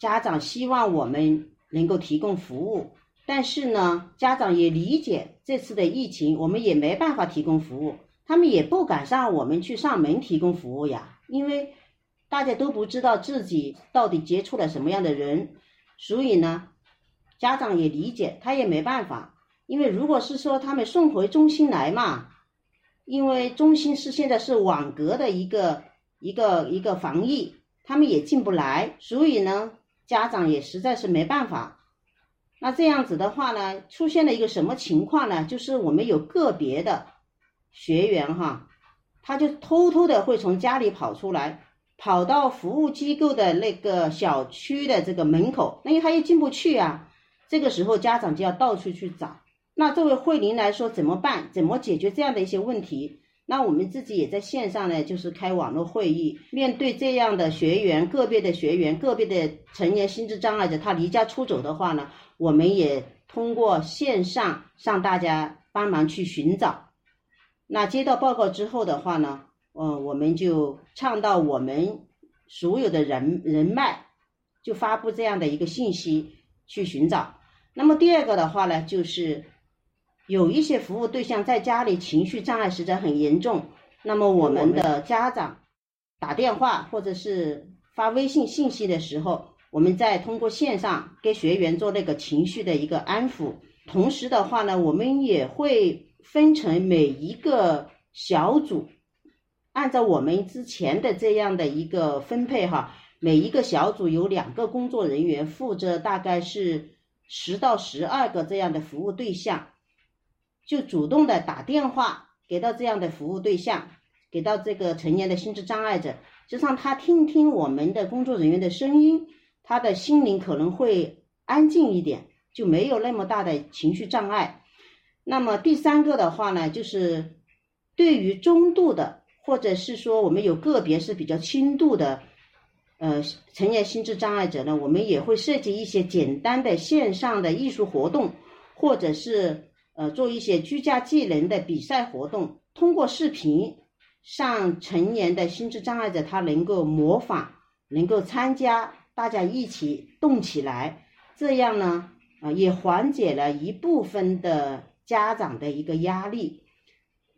Speaker 5: 家长希望我们能够提供服务，但是呢，家长也理解这次的疫情，我们也没办法提供服务，他们也不敢让我们去上门提供服务呀，因为大家都不知道自己到底接触了什么样的人，所以呢，家长也理解，他也没办法，因为如果是说他们送回中心来嘛，因为中心是现在是网格的一个一个一个防疫，他们也进不来，所以呢。家长也实在是没办法，那这样子的话呢，出现了一个什么情况呢？就是我们有个别的学员哈，他就偷偷的会从家里跑出来，跑到服务机构的那个小区的这个门口，那因为他又进不去啊。这个时候家长就要到处去找。那作为慧玲来说，怎么办？怎么解决这样的一些问题？那我们自己也在线上呢，就是开网络会议，面对这样的学员，个别的学员，个别的成年心智障碍者，他离家出走的话呢，我们也通过线上向大家帮忙去寻找。那接到报告之后的话呢，嗯，我们就倡导我们所有的人人脉，就发布这样的一个信息去寻找。那么第二个的话呢，就是。有一些服务对象在家里情绪障碍实在很严重，那么我们的家长打电话或者是发微信信息的时候，我们再通过线上给学员做那个情绪的一个安抚。同时的话呢，我们也会分成每一个小组，按照我们之前的这样的一个分配哈，每一个小组有两个工作人员负责，大概是十到十二个这样的服务对象。就主动的打电话给到这样的服务对象，给到这个成年的心智障碍者，就让他听听我们的工作人员的声音，他的心灵可能会安静一点，就没有那么大的情绪障碍。那么第三个的话呢，就是对于中度的，或者是说我们有个别是比较轻度的，呃，成年心智障碍者呢，我们也会设计一些简单的线上的艺术活动，或者是。呃，做一些居家技能的比赛活动，通过视频，让成年的心智障碍者他能够模仿，能够参加，大家一起动起来，这样呢，啊，也缓解了一部分的家长的一个压力。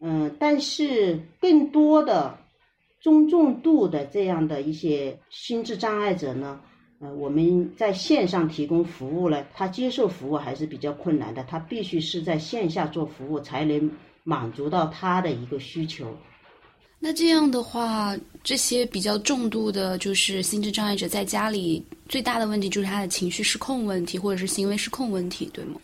Speaker 5: 嗯，但是更多的中重度的这样的一些心智障碍者呢？呃，我们在线上提供服务呢，他接受服务还是比较困难的，他必须是在线下做服务才能满足到他的一个需求。
Speaker 2: 那这样的话，这些比较重度的，就是心智障碍者在家里最大的问题就是他的情绪失控问题，或者是行为失控问题，对吗？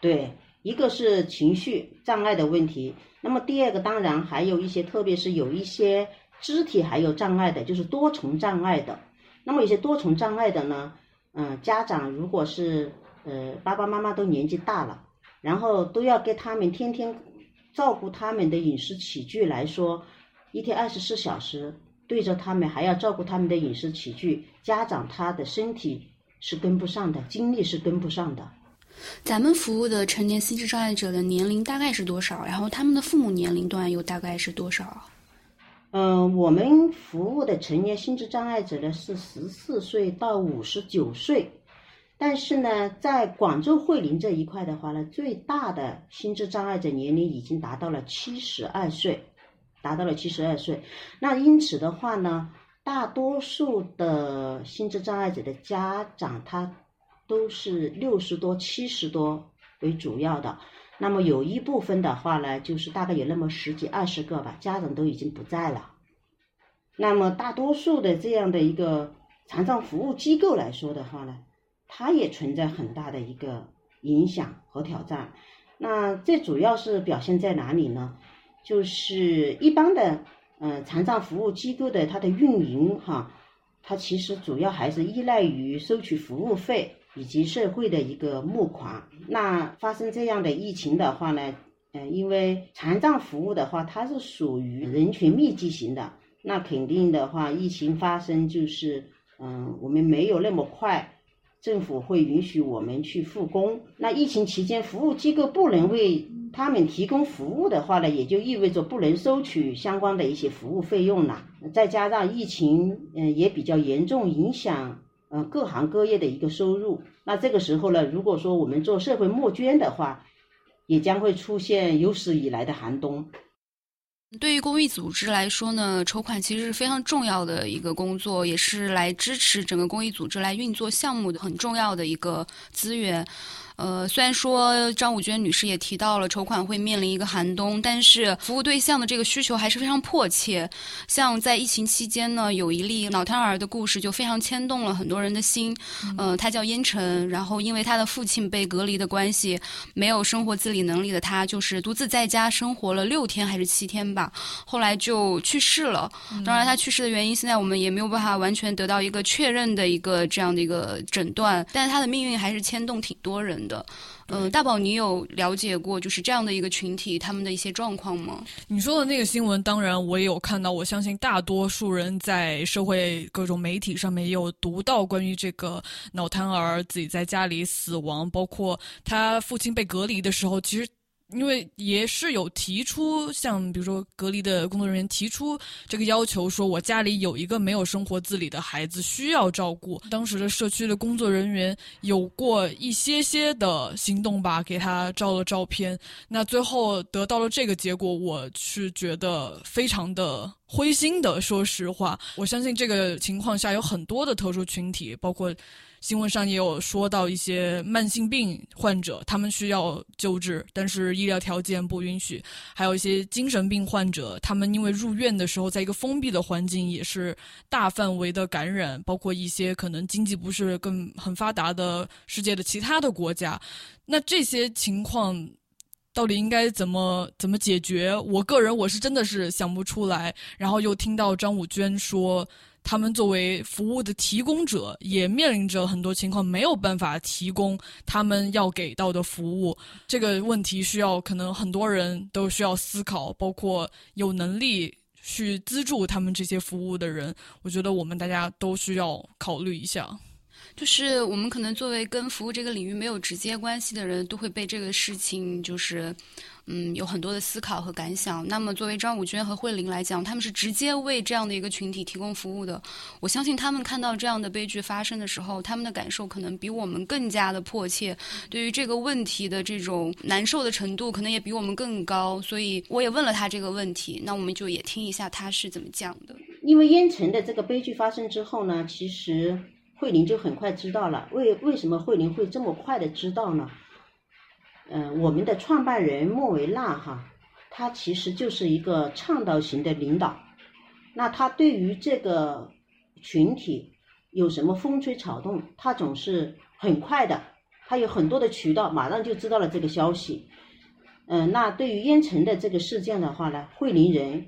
Speaker 5: 对，一个是情绪障碍的问题，那么第二个当然还有一些，特别是有一些肢体还有障碍的，就是多重障碍的。那么有些多重障碍的呢，嗯，家长如果是呃爸爸妈妈都年纪大了，然后都要给他们天天照顾他们的饮食起居来说，一天二十四小时对着他们还要照顾他们的饮食起居，家长他的身体是跟不上的，精力是跟不上的。
Speaker 2: 咱们服务的成年心智障碍者的年龄大概是多少？然后他们的父母年龄段又大概是多少？
Speaker 5: 嗯，我们服务的成年心智障碍者呢是十四岁到五十九岁，但是呢，在广州惠林这一块的话呢，最大的心智障碍者年龄已经达到了七十二岁，达到了七十二岁。那因此的话呢，大多数的心智障碍者的家长他都是六十多、七十多为主要的。那么有一部分的话呢，就是大概有那么十几二十个吧，家长都已经不在了。那么大多数的这样的一个残障服务机构来说的话呢，它也存在很大的一个影响和挑战。那这主要是表现在哪里呢？就是一般的呃残障服务机构的它的运营哈，它其实主要还是依赖于收取服务费。以及社会的一个募款，那发生这样的疫情的话呢，嗯，因为残障服务的话，它是属于人群密集型的，那肯定的话，疫情发生就是，嗯，我们没有那么快，政府会允许我们去复工。那疫情期间，服务机构不能为他们提供服务的话呢，也就意味着不能收取相关的一些服务费用了。再加上疫情，嗯，也比较严重影响。呃，各行各业的一个收入，那这个时候呢，如果说我们做社会募捐的话，也将会出现有史以来的寒冬。
Speaker 2: 对于公益组织来说呢，筹款其实是非常重要的一个工作，也是来支持整个公益组织来运作项目的很重要的一个资源。呃，虽然说张武娟女士也提到了筹款会面临一个寒冬，但是服务对象的这个需求还是非常迫切。像在疫情期间呢，有一例脑瘫儿的故事就非常牵动了很多人的心。呃，他叫燕晨，然后因为他的父亲被隔离的关系，没有生活自理能力的他，就是独自在家生活了六天还是七天吧，后来就去世了。当然，他去世的原因现在我们也没有办法完全得到一个确认的一个这样的一个诊断，但是他的命运还是牵动挺多人。的，嗯，大宝，你有了解过就是这样的一个群体他们的一些状况吗？
Speaker 1: 你说的那个新闻，当然我也有看到。我相信大多数人在社会各种媒体上面也有读到关于这个脑瘫儿自己在家里死亡，包括他父亲被隔离的时候，其实。因为也是有提出，像比如说隔离的工作人员提出这个要求，说我家里有一个没有生活自理的孩子需要照顾。当时的社区的工作人员有过一些些的行动吧，给他照了照片。那最后得到了这个结果，我是觉得非常的灰心的。说实话，我相信这个情况下有很多的特殊群体，包括。新闻上也有说到一些慢性病患者，他们需要救治，但是医疗条件不允许；还有一些精神病患者，他们因为入院的时候在一个封闭的环境，也是大范围的感染，包括一些可能经济不是更很发达的世界的其他的国家。那这些情况到底应该怎么怎么解决？我个人我是真的是想不出来。然后又听到张武娟说。他们作为服务的提供者，也面临着很多情况没有办法提供他们要给到的服务。这个问题需要可能很多人都需要思考，包括有能力去资助他们这些服务的人。我觉得我们大家都需要考虑一下。
Speaker 2: 就是我们可能作为跟服务这个领域没有直接关系的人，都会被这个事情就是。嗯，有很多的思考和感想。那么，作为张武娟和慧玲来讲，他们是直接为这样的一个群体提供服务的。我相信他们看到这样的悲剧发生的时候，他们的感受可能比我们更加的迫切，对于这个问题的这种难受的程度，可能也比我们更高。所以，我也问了他这个问题。那我们就也听一下他是怎么讲的。
Speaker 5: 因为烟尘的这个悲剧发生之后呢，其实慧玲就很快知道了。为为什么慧玲会这么快的知道呢？嗯，我们的创办人莫维纳哈，他其实就是一个倡导型的领导。那他对于这个群体有什么风吹草动，他总是很快的，他有很多的渠道，马上就知道了这个消息。嗯，那对于烟尘的这个事件的话呢，惠林人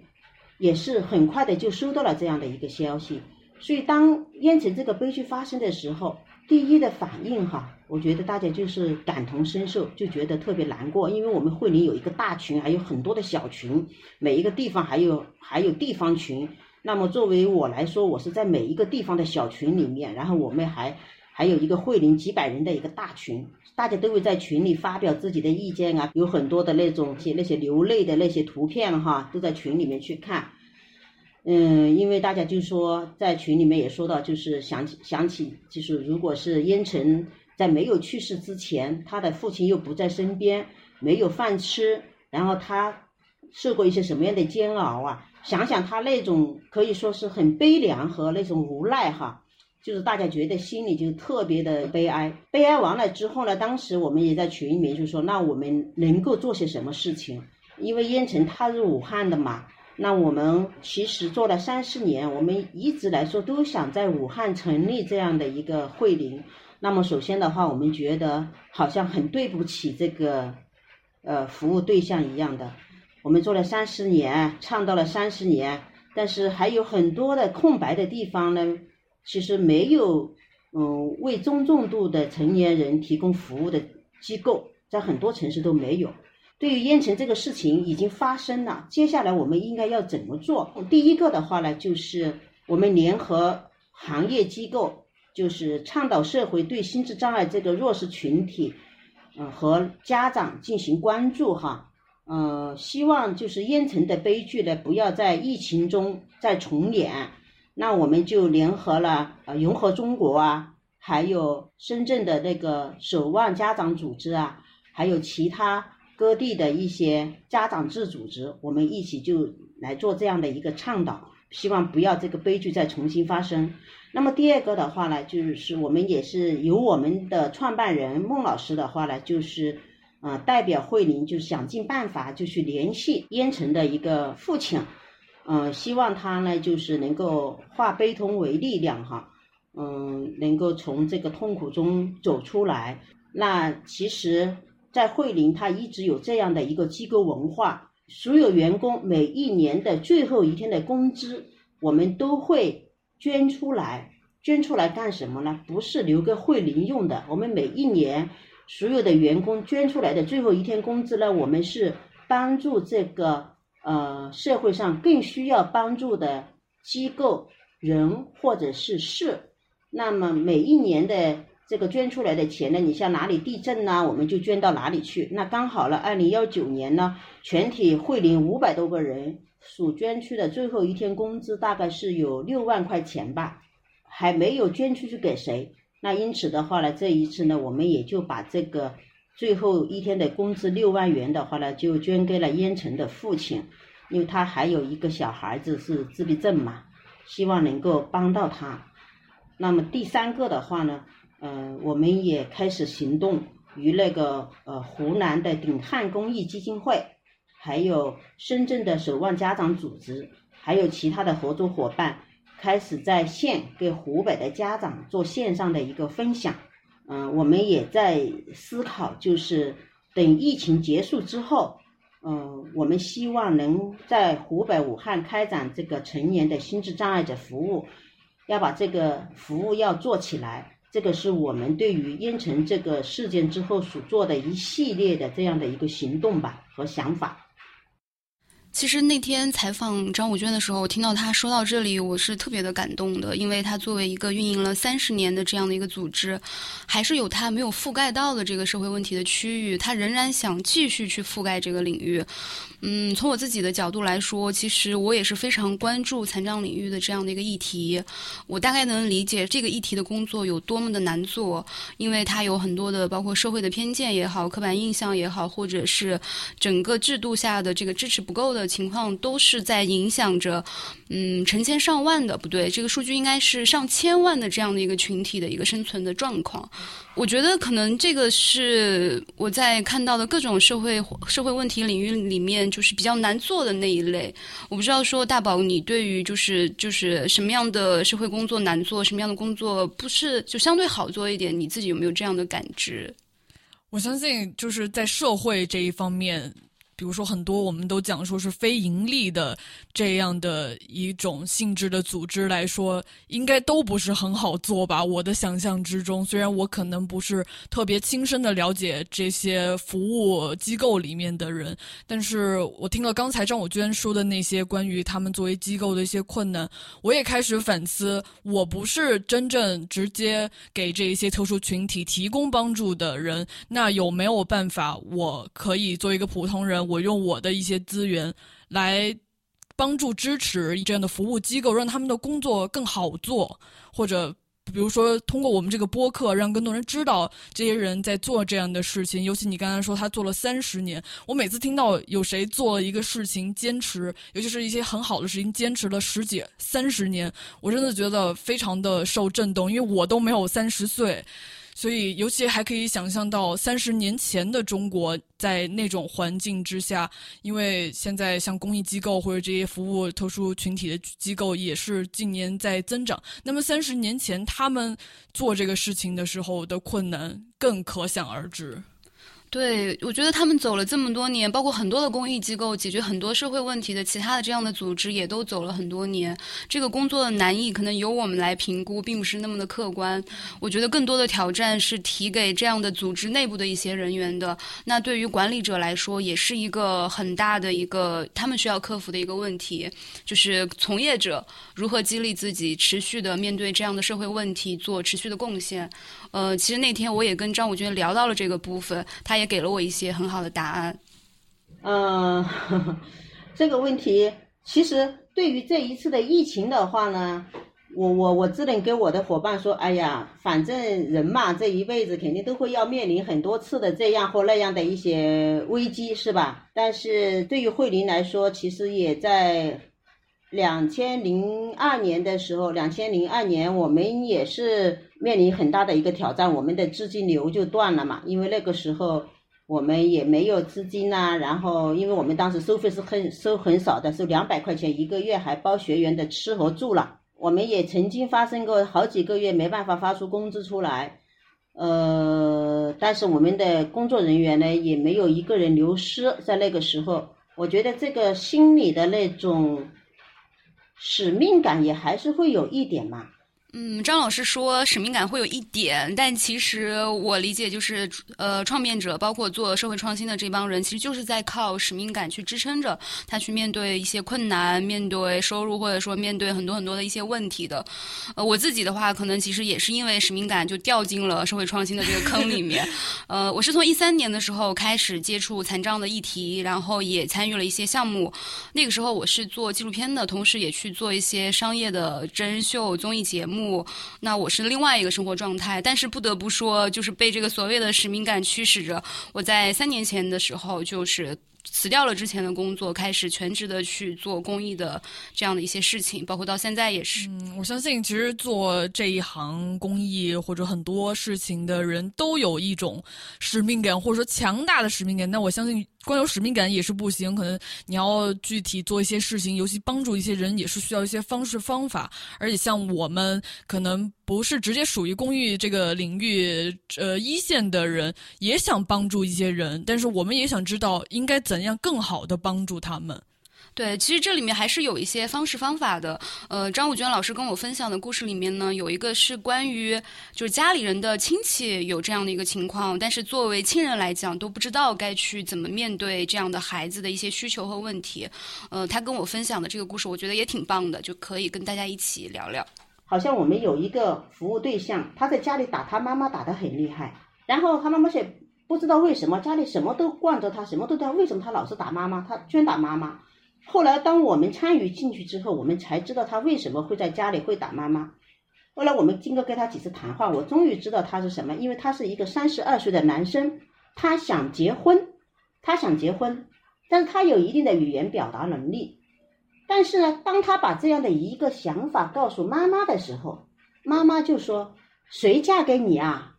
Speaker 5: 也是很快的就收到了这样的一个消息。所以当烟尘这个悲剧发生的时候，第一的反应哈。我觉得大家就是感同身受，就觉得特别难过，因为我们惠林有一个大群，还有很多的小群，每一个地方还有还有地方群。那么作为我来说，我是在每一个地方的小群里面，然后我们还还有一个会林几百人的一个大群，大家都会在群里发表自己的意见啊，有很多的那种些那些流泪的那些图片哈，都在群里面去看。嗯，因为大家就说在群里面也说到，就是想起想起，就是如果是烟尘在没有去世之前，他的父亲又不在身边，没有饭吃，然后他受过一些什么样的煎熬啊？想想他那种可以说是很悲凉和那种无奈哈，就是大家觉得心里就特别的悲哀。悲哀完了之后呢，当时我们也在群里面就说，那我们能够做些什么事情？因为燕城他是武汉的嘛。那我们其实做了三四年，我们一直来说都想在武汉成立这样的一个会林。那么首先的话，我们觉得好像很对不起这个呃服务对象一样的。我们做了三十年，倡导了三十年，但是还有很多的空白的地方呢。其实没有嗯为中重度的成年人提供服务的机构，在很多城市都没有。对于烟尘这个事情已经发生了，接下来我们应该要怎么做？第一个的话呢，就是我们联合行业机构，就是倡导社会对心智障碍这个弱势群体，嗯和家长进行关注哈，嗯，希望就是烟尘的悲剧呢不要在疫情中再重演。那我们就联合了呃融合中国啊，还有深圳的那个守望家长组织啊，还有其他。各地的一些家长制组织，我们一起就来做这样的一个倡导，希望不要这个悲剧再重新发生。那么第二个的话呢，就是我们也是由我们的创办人孟老师的话呢，就是呃代表慧林，就是想尽办法就去联系烟尘的一个父亲，嗯，希望他呢就是能够化悲痛为力量哈，嗯，能够从这个痛苦中走出来。那其实。在惠林，他一直有这样的一个机构文化，所有员工每一年的最后一天的工资，我们都会捐出来。捐出来干什么呢？不是留给惠林用的。我们每一年所有的员工捐出来的最后一天工资呢，我们是帮助这个呃社会上更需要帮助的机构人或者是事。那么每一年的。这个捐出来的钱呢，你像哪里地震呢，我们就捐到哪里去。那刚好了，二零幺九年呢，全体惠林五百多个人所捐出的最后一天工资大概是有六万块钱吧，还没有捐出去给谁。那因此的话呢，这一次呢，我们也就把这个最后一天的工资六万元的话呢，就捐给了烟尘的父亲，因为他还有一个小孩子是自闭症嘛，希望能够帮到他。那么第三个的话呢？嗯，我们也开始行动，与那个呃湖南的鼎汉公益基金会，还有深圳的守望家长组织，还有其他的合作伙伴，开始在线给湖北的家长做线上的一个分享。嗯，我们也在思考，就是等疫情结束之后，嗯，我们希望能在湖北武汉开展这个成年的心智障碍者服务，要把这个服务要做起来。这个是我们对于烟尘这个事件之后所做的一系列的这样的一个行动吧和想法。
Speaker 2: 其实那天采访张武娟的时候，我听到她说到这里，我是特别的感动的，因为她作为一个运营了三十年的这样的一个组织，还是有她没有覆盖到的这个社会问题的区域，她仍然想继续去覆盖这个领域。嗯，从我自己的角度来说，其实我也是非常关注残障领域的这样的一个议题。我大概能理解这个议题的工作有多么的难做，因为它有很多的包括社会的偏见也好、刻板印象也好，或者是整个制度下的这个支持不够的的情况，都是在影响着嗯成千上万的不对，这个数据应该是上千万的这样的一个群体的一个生存的状况。我觉得可能这个是我在看到的各种社会社会问题领域里面，就是比较难做的那一类。我不知道说大宝，你对于就是就是什么样的社会工作难做，什么样的工作不是就相对好做一点？你自己有没有这样的感知？
Speaker 1: 我相信就是在社会这一方面。比如说很多我们都讲说是非盈利的这样的一种性质的组织来说，应该都不是很好做吧？我的想象之中，虽然我可能不是特别亲身的了解这些服务机构里面的人，但是我听了刚才张武娟说的那些关于他们作为机构的一些困难，我也开始反思，我不是真正直接给这一些特殊群体提供帮助的人，那有没有办法，我可以作为一个普通人？我用我的一些资源来帮助支持这样的服务机构，让他们的工作更好做，或者比如说通过我们这个播客，让更多人知道这些人在做这样的事情。尤其你刚才说他做了三十年，我每次听到有谁做了一个事情坚持，尤其是一些很好的事情坚持了十几、三十年，我真的觉得非常的受震动，因为我都没有三十岁。所以，尤其还可以想象到三十年前的中国，在那种环境之下，因为现在像公益机构或者这些服务特殊群体的机构也是近年在增长。那么，三十年前他们做这个事情的时候的困难更可想而知。
Speaker 2: 对，我觉得他们走了这么多年，包括很多的公益机构解决很多社会问题的，其他的这样的组织也都走了很多年。这个工作的难易可能由我们来评估，并不是那么的客观。我觉得更多的挑战是提给这样的组织内部的一些人员的。那对于管理者来说，也是一个很大的一个他们需要克服的一个问题，就是从业者如何激励自己持续的面对这样的社会问题做持续的贡献。呃，其实那天我也跟张武娟聊到了这个部分，他也给了我一些很好的答案。
Speaker 5: 嗯，这个问题其实对于这一次的疫情的话呢，我我我只能跟我的伙伴说，哎呀，反正人嘛，这一辈子肯定都会要面临很多次的这样或那样的一些危机，是吧？但是对于慧琳来说，其实也在两千零二年的时候，两千零二年我们也是。面临很大的一个挑战，我们的资金流就断了嘛，因为那个时候我们也没有资金呐，然后因为我们当时收费是很收很少的，收两百块钱一个月，还包学员的吃和住了。我们也曾经发生过好几个月没办法发出工资出来，呃，但是我们的工作人员呢也没有一个人流失，在那个时候，我觉得这个心里的那种使命感也还是会有一点嘛。
Speaker 2: 嗯，张老师说使命感会有一点，但其实我理解就是，呃，创变者包括做社会创新的这帮人，其实就是在靠使命感去支撑着他去面对一些困难，面对收入或者说面对很多很多的一些问题的。呃，我自己的话，可能其实也是因为使命感就掉进了社会创新的这个坑里面。呃，我是从一三年的时候开始接触残障的议题，然后也参与了一些项目。那个时候我是做纪录片的，同时也去做一些商业的真人秀综艺节目。那我是另外一个生活状态，但是不得不说，就是被这个所谓的使命感驱使着。我在三年前的时候，就是辞掉了之前的工作，开始全职的去做公益的这样的一些事情，包括到现在也是。
Speaker 1: 我相信其实做这一行公益或者很多事情的人都有一种使命感，或者说强大的使命感。那我相信。光有使命感也是不行，可能你要具体做一些事情，尤其帮助一些人，也是需要一些方式方法。而且像我们可能不是直接属于公益这个领域呃一线的人，也想帮助一些人，但是我们也想知道应该怎样更好的帮助他们。
Speaker 2: 对，其实这里面还是有一些方式方法的。呃，张武娟老师跟我分享的故事里面呢，有一个是关于就是家里人的亲戚有这样的一个情况，但是作为亲人来讲都不知道该去怎么面对这样的孩子的一些需求和问题。呃，他跟我分享的这个故事，我觉得也挺棒的，就可以跟大家一起聊聊。
Speaker 5: 好像我们有一个服务对象，他在家里打他妈妈打得很厉害，然后他妈妈却不知道为什么家里什么都惯着他，什么都他为什么他老是打妈妈，他居然打妈妈。后来，当我们参与进去之后，我们才知道他为什么会在家里会打妈妈。后来我们经过跟他几次谈话，我终于知道他是什么，因为他是一个三十二岁的男生，他想结婚，他想结婚，但是他有一定的语言表达能力。但是呢，当他把这样的一个想法告诉妈妈的时候，妈妈就说：“谁嫁给你啊？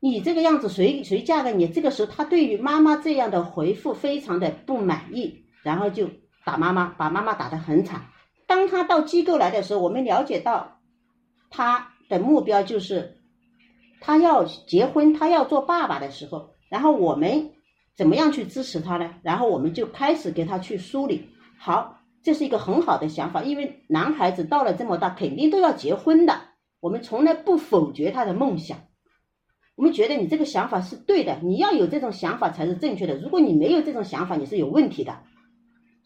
Speaker 5: 你这个样子，谁谁嫁给你？”这个时候，他对于妈妈这样的回复非常的不满意，然后就。打妈妈，把妈妈打得很惨。当他到机构来的时候，我们了解到他的目标就是他要结婚，他要做爸爸的时候，然后我们怎么样去支持他呢？然后我们就开始给他去梳理。好，这是一个很好的想法，因为男孩子到了这么大，肯定都要结婚的。我们从来不否决他的梦想，我们觉得你这个想法是对的，你要有这种想法才是正确的。如果你没有这种想法，你是有问题的。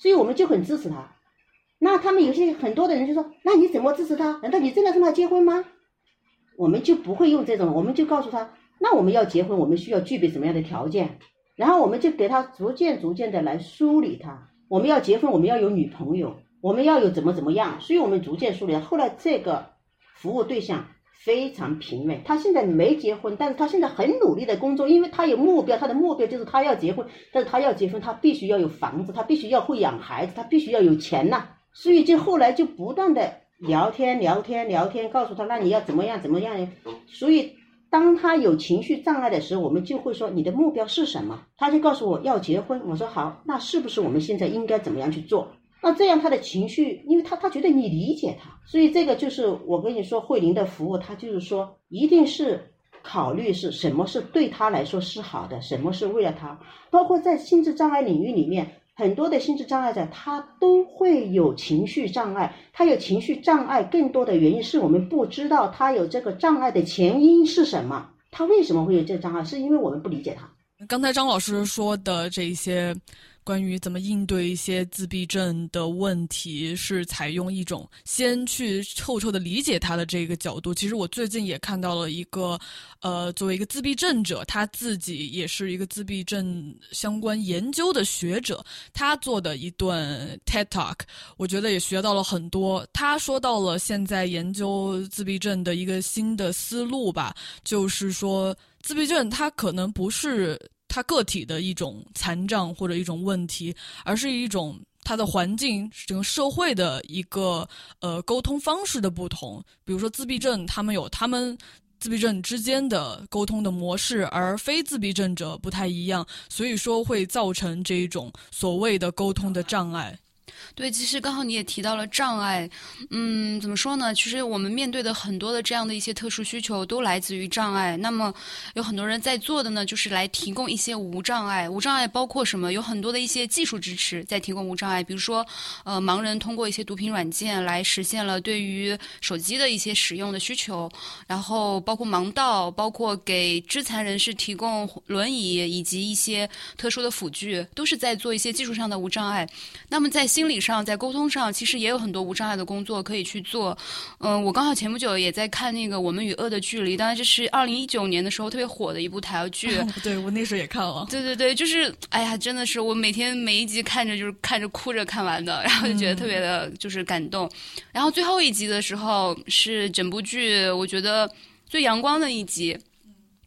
Speaker 5: 所以我们就很支持他。那他们有些很多的人就说：“那你怎么支持他？难道你真的跟他结婚吗？”我们就不会用这种，我们就告诉他：“那我们要结婚，我们需要具备什么样的条件？”然后我们就给他逐渐、逐渐的来梳理他。我们要结婚，我们要有女朋友，我们要有怎么怎么样。所以我们逐渐梳理。后来这个服务对象非常平稳，他现在没结婚，但是他现在很努力的工作，因为他有目标，他的目标就是他要结婚，但是他要结婚，他必须要有房子，他必须要会养孩子，他必须要有钱呐。所以就后来就不断的聊天聊天聊天，告诉他那你要怎么样怎么样。所以当他有情绪障碍的时候，我们就会说你的目标是什么？他就告诉我要结婚。我说好，那是不是我们现在应该怎么样去做？那这样他的情绪，因为他他觉得你理解他，所以这个就是我跟你说慧玲的服务，他就是说一定是考虑是什么是对他来说是好的，什么是为了他，包括在心智障碍领域里面。很多的心智障碍者，他都会有情绪障碍。他有情绪障碍，更多的原因是我们不知道他有这个障碍的前因是什么。他为什么会有这障碍？是因为我们不理解他。
Speaker 1: 刚才张老师说的这些。关于怎么应对一些自闭症的问题，是采用一种先去透彻的理解他的这个角度。其实我最近也看到了一个，呃，作为一个自闭症者，他自己也是一个自闭症相关研究的学者，他做的一段 TED Talk，我觉得也学到了很多。他说到了现在研究自闭症的一个新的思路吧，就是说自闭症它可能不是。他个体的一种残障或者一种问题，而是一种他的环境整个社会的一个呃沟通方式的不同。比如说自闭症，他们有他们自闭症之间的沟通的模式，而非自闭症者不太一样，所以说会造成这一种所谓的沟通的障碍。
Speaker 2: 对，其实刚好你也提到了障碍，嗯，怎么说呢？其实我们面对的很多的这样的一些特殊需求，都来自于障碍。那么有很多人在做的呢，就是来提供一些无障碍。无障碍包括什么？有很多的一些技术支持在提供无障碍，比如说，呃，盲人通过一些读屏软件来实现了对于手机的一些使用的需求，然后包括盲道，包括给肢残人士提供轮椅以及一些特殊的辅具，都是在做一些技术上的无障碍。那么在心理上，在沟通上，其实也有很多无障碍的工作可以去做。嗯，我刚好前不久也在看那个《我们与恶的距离》，当然这是二零一九年的时候特别火的一部台剧。
Speaker 1: 对我那时候也看了。
Speaker 2: 对对对，就是哎呀，真的是我每天每一集看着就是看着哭着看完的，然后就觉得特别的就是感动。然后最后一集的时候是整部剧我觉得最阳光的一集。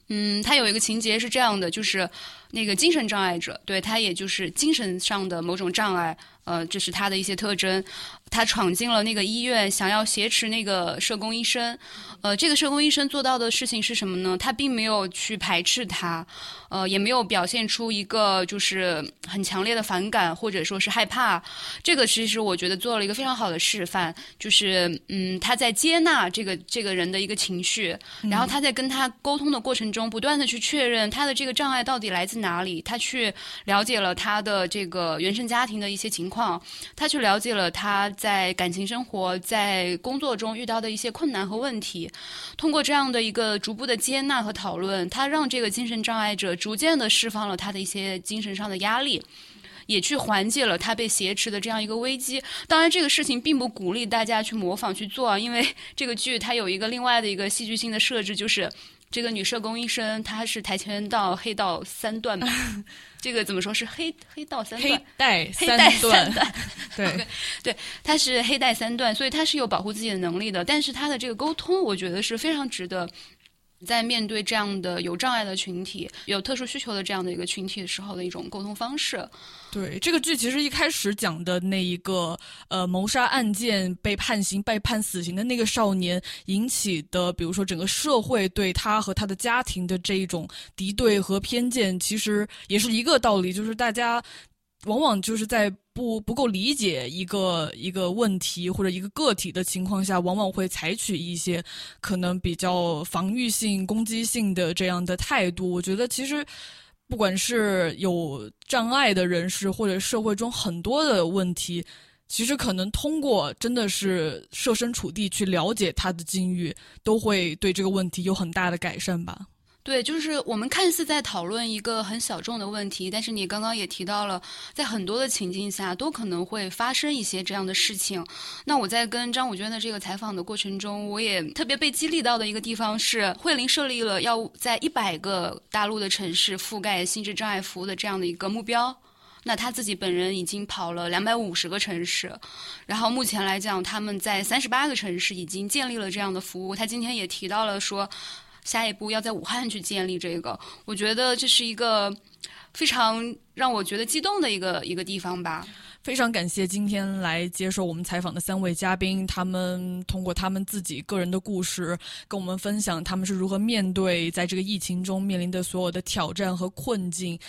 Speaker 2: 嗯，它有一个情节是这样的，就是那个精神障碍者，对他也就是精神上的某种障碍。呃，这是他的一些特征。他闯进了那个医院，想要挟持那个社工医生。呃，这个社工医生做到的事情是什么呢？他并没有去排斥他，呃，也没有表现出一个就是很强烈的反感或者说是害怕。这个其实我觉得做了一个非常好的示范，就是嗯，他在接纳这个这个人的一个情绪，然后他在跟他沟通的过程中，不断的去确认他的这个障碍到底来自哪里。他去了解了他的这个原生家庭的一些情况，况他去了解了他。在感情生活、在工作中遇到的一些困难和问题，通过这样的一个逐步的接纳和讨论，他让这个精神障碍者逐渐的释放了他的一些精神上的压力，也去缓解了他被挟持的这样一个危机。当然，这个事情并不鼓励大家去模仿去做，因为这个剧它有一个另外的一个戏剧性的设置，就是。这个女社工医生，她是跆拳道黑道三段吧？这个怎么说是黑黑道三段？
Speaker 1: 黑带
Speaker 2: 三
Speaker 1: 段，对
Speaker 2: 对，他是黑带三段，所以他是有保护自己的能力的。但是他的这个沟通，我觉得是非常值得。在面对这样的有障碍的群体、有特殊需求的这样的一个群体的时候的一种沟通方式。
Speaker 1: 对这个剧，其实一开始讲的那一个呃谋杀案件被判刑、被判死刑的那个少年引起的，比如说整个社会对他和他的家庭的这一种敌对和偏见，其实也是一个道理，就是大家。往往就是在不不够理解一个一个问题或者一个个体的情况下，往往会采取一些可能比较防御性、攻击性的这样的态度。我觉得其实不管是有障碍的人士，或者社会中很多的问题，其实可能通过真的是设身处地去了解他的境遇，都会对这个问题有很大的改善吧。
Speaker 6: 对，就是我们看似在讨论一个很小众的问题，但是你刚刚也提到了，在很多的情境下都可能会发生一些这样的事情。那我在跟张武娟的这个采访的过程中，我也特别被激励到的一个地方是，慧玲设立了要在一百个大陆的城市覆盖心智障碍服务的这样的一个目标。那他自己本人已经跑了两百五十个城市，然后目前来讲，他们在三十八个城市已经建立了这样的服务。他今天也提到了说。下一步要在武汉去建立这个，我觉得这是一个非常让我觉得激动的一个一个地方吧。
Speaker 1: 非常感谢今天来接受我们采访的三位嘉宾，他们通过他们自己个人的故事，跟我们分享他们是如何面对在这个疫情中面临的所有的挑战和困境，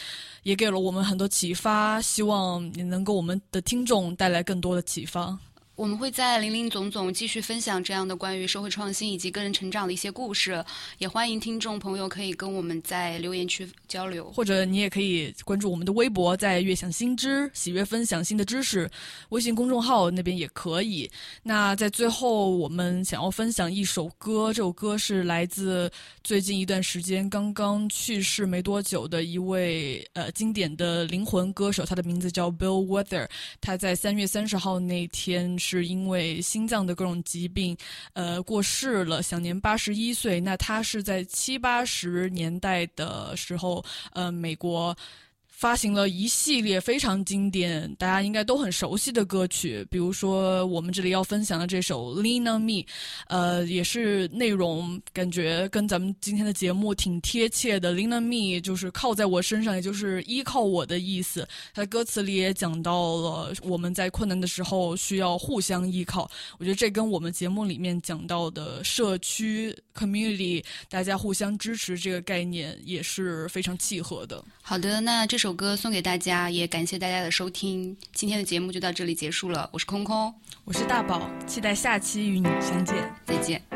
Speaker 1: 也给了我们很多启发。希望也能给我们的听众带来更多的启发。
Speaker 6: 我们会在林林总总继续分享这样的关于社会创新以及个人成长的一些故事，也欢迎听众朋友可以跟我们在留言区交流，
Speaker 1: 或者你也可以关注我们的微博，在悦享新知，喜悦分享新的知识，微信公众号那边也可以。那在最后，我们想要分享一首歌，这首歌是来自最近一段时间刚刚去世没多久的一位呃经典的灵魂歌手，他的名字叫 Bill Weather，他在三月三十号那天。是因为心脏的各种疾病，呃，过世了，享年八十一岁。那他是在七八十年代的时候，呃，美国。发行了一系列非常经典、大家应该都很熟悉的歌曲，比如说我们这里要分享的这首《Lean on Me》，呃，也是内容感觉跟咱们今天的节目挺贴切的。Lean on Me 就是靠在我身上，也就是依靠我的意思。它歌词里也讲到了我们在困难的时候需要互相依靠。我觉得这跟我们节目里面讲到的社区 （community） 大家互相支持这个概念也是非常契合的。
Speaker 6: 好的，那这首歌送给大家，也感谢大家的收听。今天的节目就到这里结束了，我是空空，
Speaker 1: 我是大宝，期待下期与你相见，
Speaker 6: 再见。